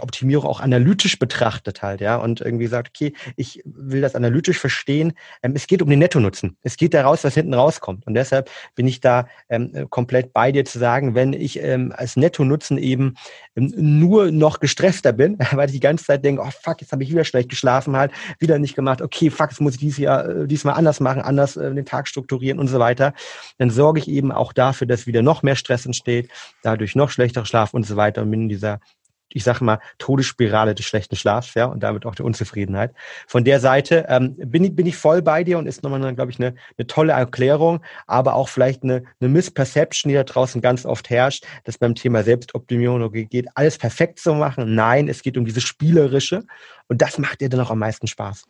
A: Optimierung auch analytisch betrachtet halt, ja, und irgendwie sagt, okay, ich will das analytisch verstehen. Ähm, es geht um den Netto-Nutzen. Es geht daraus, was hinten rauskommt. Und deshalb bin ich da ähm, komplett bei dir zu sagen, wenn ich ähm, als Netto-Nutzen eben nur noch gestresster bin, [laughs] weil ich die ganze Zeit denke, oh fuck, jetzt habe ich wieder schlecht geschlafen halt, wieder nicht gemacht, okay, fuck, jetzt muss ich dieses Jahr, äh, diesmal anders machen, anders äh, den Tag strukturieren und so weiter, dann sorge ich eben auch dafür, dass wieder noch mehr Stress entsteht, dadurch noch schlechter Schlaf und so weiter und bin in dieser ich sage mal, Todesspirale des schlechten Schlafs, ja, und damit auch der Unzufriedenheit. Von der Seite ähm, bin, ich, bin ich voll bei dir und ist nochmal, glaube ich, eine, eine tolle Erklärung, aber auch vielleicht eine, eine Missperception, die da draußen ganz oft herrscht, dass beim Thema Selbstoptimierung geht, alles perfekt zu machen. Nein, es geht um dieses Spielerische und das macht dir dann auch am meisten Spaß.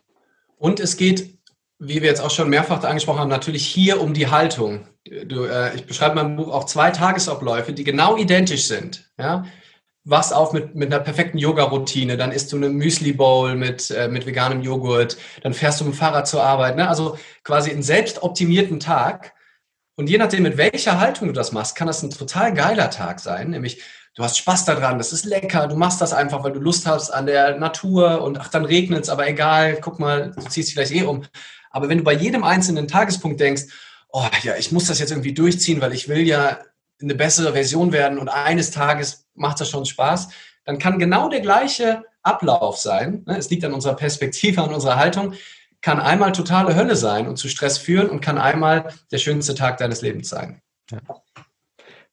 C: Und es geht, wie wir jetzt auch schon mehrfach angesprochen haben, natürlich hier um die Haltung. Du, äh, ich beschreibe in meinem Buch auch zwei Tagesabläufe, die genau identisch sind. Ja? Wachst auf mit, mit einer perfekten Yoga-Routine, dann isst du eine Müsli-Bowl mit, äh, mit veganem Joghurt, dann fährst du mit dem Fahrrad zur Arbeit. Ne? Also quasi einen selbstoptimierten Tag. Und je nachdem, mit welcher Haltung du das machst, kann das ein total geiler Tag sein. Nämlich, du hast Spaß daran, das ist lecker, du machst das einfach, weil du Lust hast an der Natur und ach, dann regnet es, aber egal, guck mal, du ziehst dich vielleicht eh um. Aber wenn du bei jedem einzelnen Tagespunkt denkst, oh ja, ich muss das jetzt irgendwie durchziehen, weil ich will ja eine bessere Version werden und eines Tages macht das schon Spaß, dann kann genau der gleiche Ablauf sein. Ne? Es liegt an unserer Perspektive, an unserer Haltung, kann einmal totale Hölle sein und zu Stress führen und kann einmal der schönste Tag deines Lebens sein. Ja.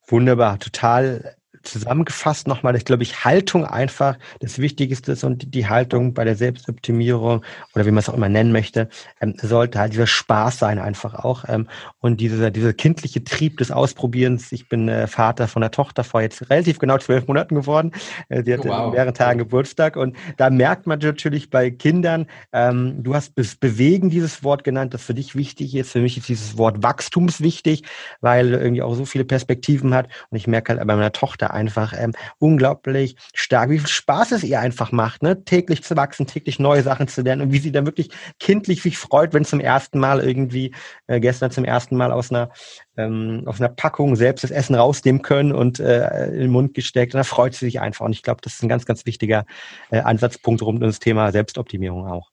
A: Wunderbar, total zusammengefasst nochmal, ich glaube ich, Haltung einfach das Wichtigste ist und die Haltung bei der Selbstoptimierung oder wie man es auch immer nennen möchte, ähm, sollte halt dieser Spaß sein einfach auch ähm, und dieser, dieser kindliche Trieb des Ausprobierens. Ich bin äh, Vater von einer Tochter vor jetzt relativ genau zwölf Monaten geworden. Äh, die hat wow. in mehreren Tagen Geburtstag und da merkt man natürlich bei Kindern, ähm, du hast bis Bewegen dieses Wort genannt, das für dich wichtig ist. Für mich ist dieses Wort Wachstums wichtig, weil irgendwie auch so viele Perspektiven hat und ich merke halt bei meiner Tochter einfach ähm, unglaublich stark, wie viel Spaß es ihr einfach macht, ne? täglich zu wachsen, täglich neue Sachen zu lernen und wie sie dann wirklich kindlich sich freut, wenn zum ersten Mal irgendwie äh, gestern zum ersten Mal aus einer ähm, aus einer Packung selbst das Essen rausnehmen können und äh, in den Mund gesteckt und da freut sie sich einfach und ich glaube, das ist ein ganz, ganz wichtiger äh, Ansatzpunkt rund um das Thema Selbstoptimierung auch.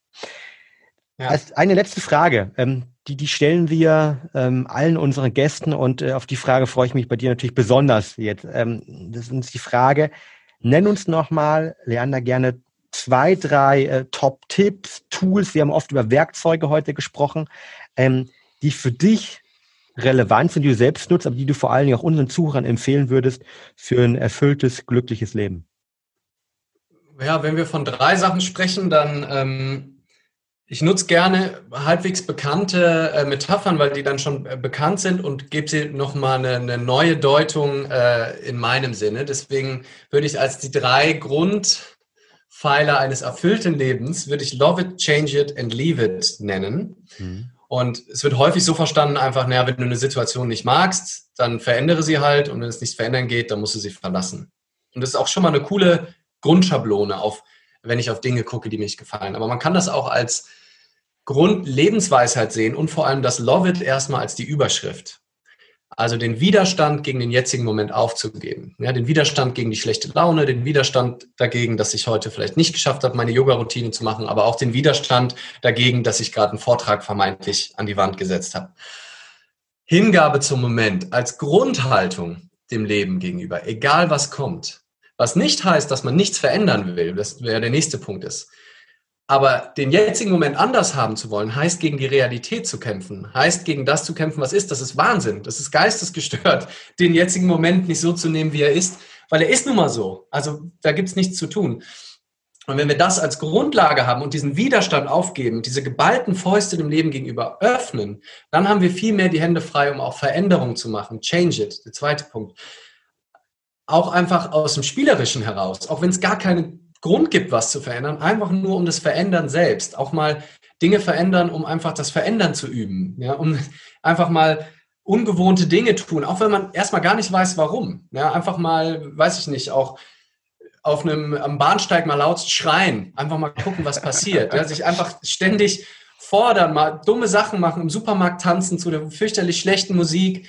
A: Ja. Als eine letzte Frage, ähm, die, die stellen wir ähm, allen unseren Gästen und äh, auf die Frage freue ich mich bei dir natürlich besonders jetzt. Ähm, das ist uns die Frage, nenn uns nochmal, Leander, gerne zwei, drei äh, Top-Tipps, Tools, wir haben oft über Werkzeuge heute gesprochen, ähm, die für dich relevant sind, die du selbst nutzt, aber die du vor allen Dingen auch unseren Zuhörern empfehlen würdest für ein erfülltes, glückliches Leben.
C: Ja, wenn wir von drei Sachen sprechen, dann ähm, ich nutze gerne halbwegs bekannte äh, Metaphern, weil die dann schon äh, bekannt sind und gebe sie nochmal eine, eine neue Deutung äh, in meinem Sinne. Deswegen würde ich als die drei Grundpfeiler eines erfüllten Lebens, würde ich Love it, Change it and Leave it nennen. Mhm. Und es wird häufig so verstanden, einfach, naja, wenn du eine Situation nicht magst, dann verändere sie halt und wenn es nicht verändern geht, dann musst du sie verlassen. Und das ist auch schon mal eine coole Grundschablone, auf, wenn ich auf Dinge gucke, die mich gefallen. Aber man kann das auch als Grundlebensweisheit sehen und vor allem das Love It erstmal als die Überschrift. Also den Widerstand gegen den jetzigen Moment aufzugeben. Ja, den Widerstand gegen die schlechte Laune, den Widerstand dagegen, dass ich heute vielleicht nicht geschafft habe, meine Yoga-Routine zu machen, aber auch den Widerstand dagegen, dass ich gerade einen Vortrag vermeintlich an die Wand gesetzt habe. Hingabe zum Moment als Grundhaltung dem Leben gegenüber, egal was kommt. Was nicht heißt, dass man nichts verändern will, das wäre der nächste Punkt ist. Aber den jetzigen Moment anders haben zu wollen, heißt gegen die Realität zu kämpfen, heißt gegen das zu kämpfen, was ist. Das ist Wahnsinn, das ist geistesgestört, [laughs] den jetzigen Moment nicht so zu nehmen, wie er ist, weil er ist nun mal so. Also da gibt es nichts zu tun. Und wenn wir das als Grundlage haben und diesen Widerstand aufgeben, diese geballten Fäuste dem Leben gegenüber öffnen, dann haben wir viel mehr die Hände frei, um auch Veränderungen zu machen. Change it, der zweite Punkt. Auch einfach aus dem Spielerischen heraus, auch wenn es gar keine Grund gibt, was zu verändern, einfach nur um das Verändern selbst. Auch mal Dinge verändern, um einfach das Verändern zu üben. Ja, um [laughs] einfach mal ungewohnte Dinge tun, auch wenn man erstmal gar nicht weiß, warum. Ja, einfach mal, weiß ich nicht, auch auf einem am Bahnsteig mal laut schreien, einfach mal gucken, was passiert. Ja, sich einfach ständig fordern, mal dumme Sachen machen, im Supermarkt tanzen zu der fürchterlich schlechten Musik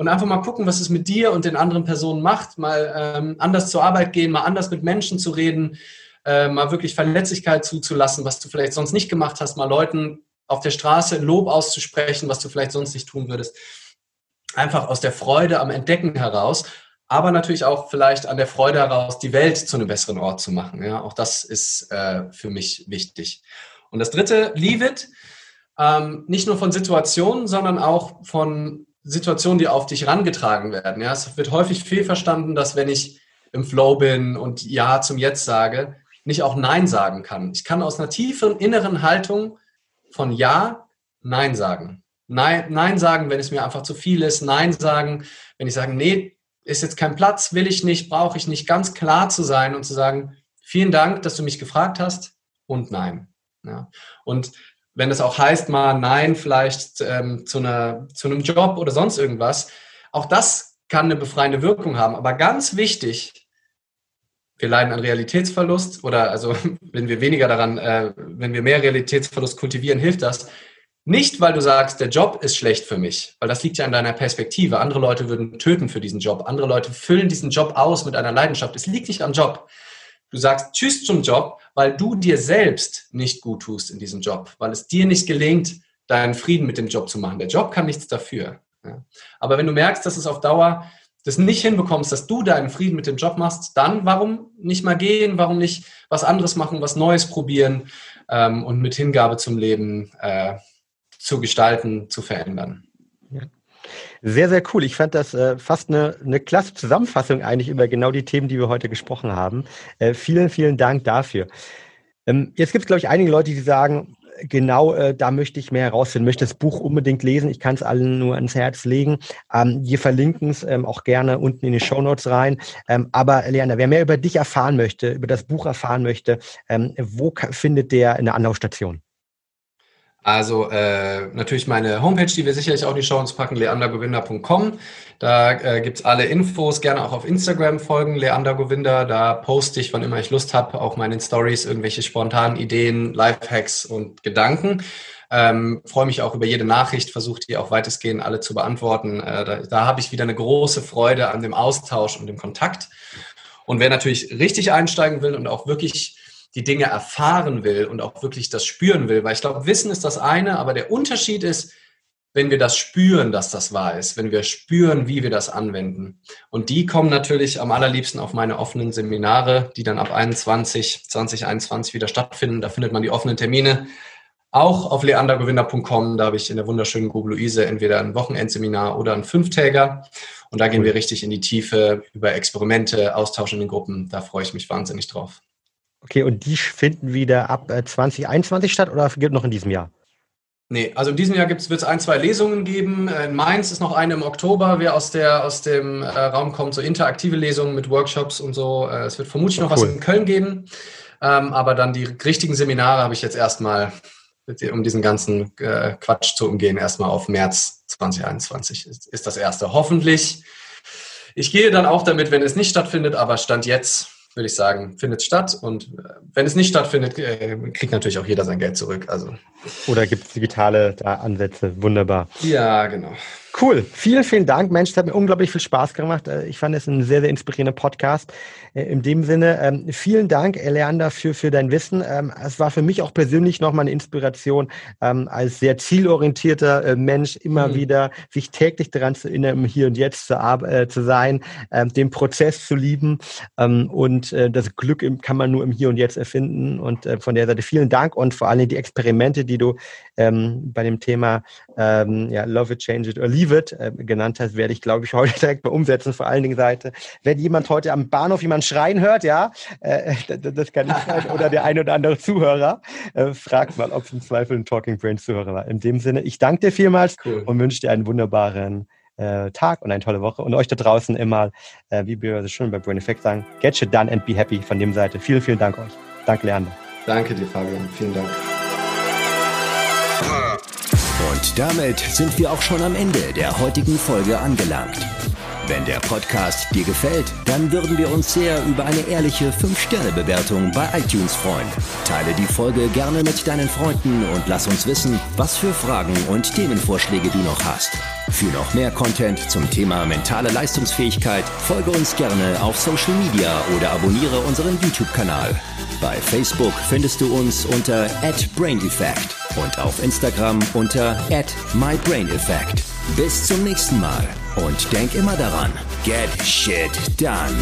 C: und einfach mal gucken, was es mit dir und den anderen Personen macht, mal ähm, anders zur Arbeit gehen, mal anders mit Menschen zu reden, äh, mal wirklich Verletzlichkeit zuzulassen, was du vielleicht sonst nicht gemacht hast, mal Leuten auf der Straße Lob auszusprechen, was du vielleicht sonst nicht tun würdest. Einfach aus der Freude am Entdecken heraus, aber natürlich auch vielleicht an der Freude heraus, die Welt zu einem besseren Ort zu machen. Ja, auch das ist äh, für mich wichtig. Und das dritte, leave it. Ähm, nicht nur von Situationen, sondern auch von Situationen, die auf dich rangetragen werden. Ja, es wird häufig fehlverstanden, dass wenn ich im Flow bin und Ja zum Jetzt sage, nicht auch Nein sagen kann. Ich kann aus einer tiefen inneren Haltung von Ja Nein sagen. Nein, Nein sagen, wenn es mir einfach zu viel ist. Nein sagen, wenn ich sage, nee, ist jetzt kein Platz, will ich nicht, brauche ich nicht, ganz klar zu sein und zu sagen, vielen Dank, dass du mich gefragt hast und nein. Ja. Und wenn es auch heißt, mal Nein vielleicht ähm, zu, einer, zu einem Job oder sonst irgendwas, auch das kann eine befreiende Wirkung haben. Aber ganz wichtig, wir leiden an Realitätsverlust oder also [laughs] wenn wir weniger daran, äh, wenn wir mehr Realitätsverlust kultivieren, hilft das. Nicht, weil du sagst, der Job ist schlecht für mich, weil das liegt ja in deiner Perspektive. Andere Leute würden töten für diesen Job. Andere Leute füllen diesen Job aus mit einer Leidenschaft. Es liegt nicht am Job. Du sagst Tschüss zum Job, weil du dir selbst nicht gut tust in diesem Job, weil es dir nicht gelingt, deinen Frieden mit dem Job zu machen. Der Job kann nichts dafür. Ja. Aber wenn du merkst, dass es auf Dauer das nicht hinbekommst, dass du deinen Frieden mit dem Job machst, dann warum nicht mal gehen, warum nicht was anderes machen, was Neues probieren ähm, und mit Hingabe zum Leben äh, zu gestalten, zu verändern.
A: Sehr, sehr cool. Ich fand das äh, fast eine, eine klasse Zusammenfassung eigentlich über genau die Themen, die wir heute gesprochen haben. Äh, vielen, vielen Dank dafür. Ähm, jetzt gibt es, glaube ich, einige Leute, die sagen, genau äh, da möchte ich mehr herausfinden, möchte das Buch unbedingt lesen. Ich kann es allen nur ans Herz legen. Ähm, wir verlinken es ähm, auch gerne unten in die Show Notes rein. Ähm, aber Leander, wer mehr über dich erfahren möchte, über das Buch erfahren möchte, ähm, wo findet der eine Anlaufstation?
C: Also äh, natürlich meine Homepage, die wir sicherlich auch in die Show uns packen, leandergowinder.com. Da äh, gibt's alle Infos, gerne auch auf Instagram folgen, leandergowinder. Da poste ich, wann immer ich Lust habe, auch meine Stories, irgendwelche spontanen Ideen, Lifehacks und Gedanken. Ähm, Freue mich auch über jede Nachricht, versuche die auch weitestgehend alle zu beantworten. Äh, da da habe ich wieder eine große Freude an dem Austausch und dem Kontakt. Und wer natürlich richtig einsteigen will und auch wirklich die Dinge erfahren will und auch wirklich das spüren will. Weil ich glaube, Wissen ist das eine, aber der Unterschied ist, wenn wir das spüren, dass das wahr ist, wenn wir spüren, wie wir das anwenden. Und die kommen natürlich am allerliebsten auf meine offenen Seminare, die dann ab 21, 2021 wieder stattfinden. Da findet man die offenen Termine. Auch auf leandergewinner.com, da habe ich in der wunderschönen Grube Luise entweder ein Wochenendseminar oder ein Fünftäger. Und da gehen wir richtig in die Tiefe über Experimente, Austausch in den Gruppen. Da freue ich mich wahnsinnig drauf.
A: Okay, und die finden wieder ab 2021 äh, statt oder gibt noch in diesem Jahr?
C: Nee, also in diesem Jahr wird es ein, zwei Lesungen geben. In Mainz ist noch eine im Oktober, wer aus, der, aus dem äh, Raum kommt, so interaktive Lesungen mit Workshops und so. Äh, es wird vermutlich oh, noch cool. was in Köln geben. Ähm, aber dann die richtigen Seminare habe ich jetzt erstmal, um diesen ganzen äh, Quatsch zu umgehen, erstmal auf März 2021 ist, ist das erste. Hoffentlich. Ich gehe dann auch damit, wenn es nicht stattfindet, aber Stand jetzt würde ich sagen, findet statt. Und äh, wenn es nicht stattfindet, äh, kriegt natürlich auch jeder sein Geld zurück. Also.
A: Oder gibt es digitale Ansätze? Wunderbar.
C: Ja, genau.
A: Cool. Vielen, vielen Dank, Mensch. Es hat mir unglaublich viel Spaß gemacht. Äh, ich fand es ein sehr, sehr inspirierender Podcast. Äh, in dem Sinne, ähm, vielen Dank, Leander, für, für dein Wissen. Ähm, es war für mich auch persönlich nochmal eine Inspiration, ähm, als sehr zielorientierter äh, Mensch immer mhm. wieder sich täglich daran zu erinnern, im Hier und Jetzt zu, äh, zu sein, den Prozess zu lieben. und das Glück kann man nur im Hier und Jetzt erfinden. Und von der Seite vielen Dank und vor allem die Experimente, die du bei dem Thema ja, Love It, Change It or Leave It genannt hast, werde ich, glaube ich, [laughs] heute direkt mal umsetzen. Vor allen Dingen Seite, wenn jemand heute am Bahnhof jemand schreien hört, ja, äh, [laughs] das kann ich sein, oder der ein oder andere Zuhörer, äh, fragt mal, ob es im Zweifel ein Talking Brains Zuhörer war. In dem Sinne, ich danke dir vielmals cool. und wünsche dir einen wunderbaren äh, Tag und eine tolle Woche und euch da draußen immer, äh, wie wir so schön bei Brain Effect sagen, get shit done and be happy von dem Seite. Vielen, vielen Dank euch. Danke, Leander.
C: Danke dir, Fabian. Vielen Dank.
B: Und damit sind wir auch schon am Ende der heutigen Folge angelangt. Wenn der Podcast dir gefällt, dann würden wir uns sehr über eine ehrliche 5-Sterne-Bewertung bei iTunes freuen. Teile die Folge gerne mit deinen Freunden und lass uns wissen, was für Fragen und Themenvorschläge du noch hast. Für noch mehr Content zum Thema mentale Leistungsfähigkeit folge uns gerne auf Social Media oder abonniere unseren YouTube-Kanal. Bei Facebook findest du uns unter @braineffect und auf Instagram unter @mybraineffect. Bis zum nächsten Mal und denk immer daran, get shit done.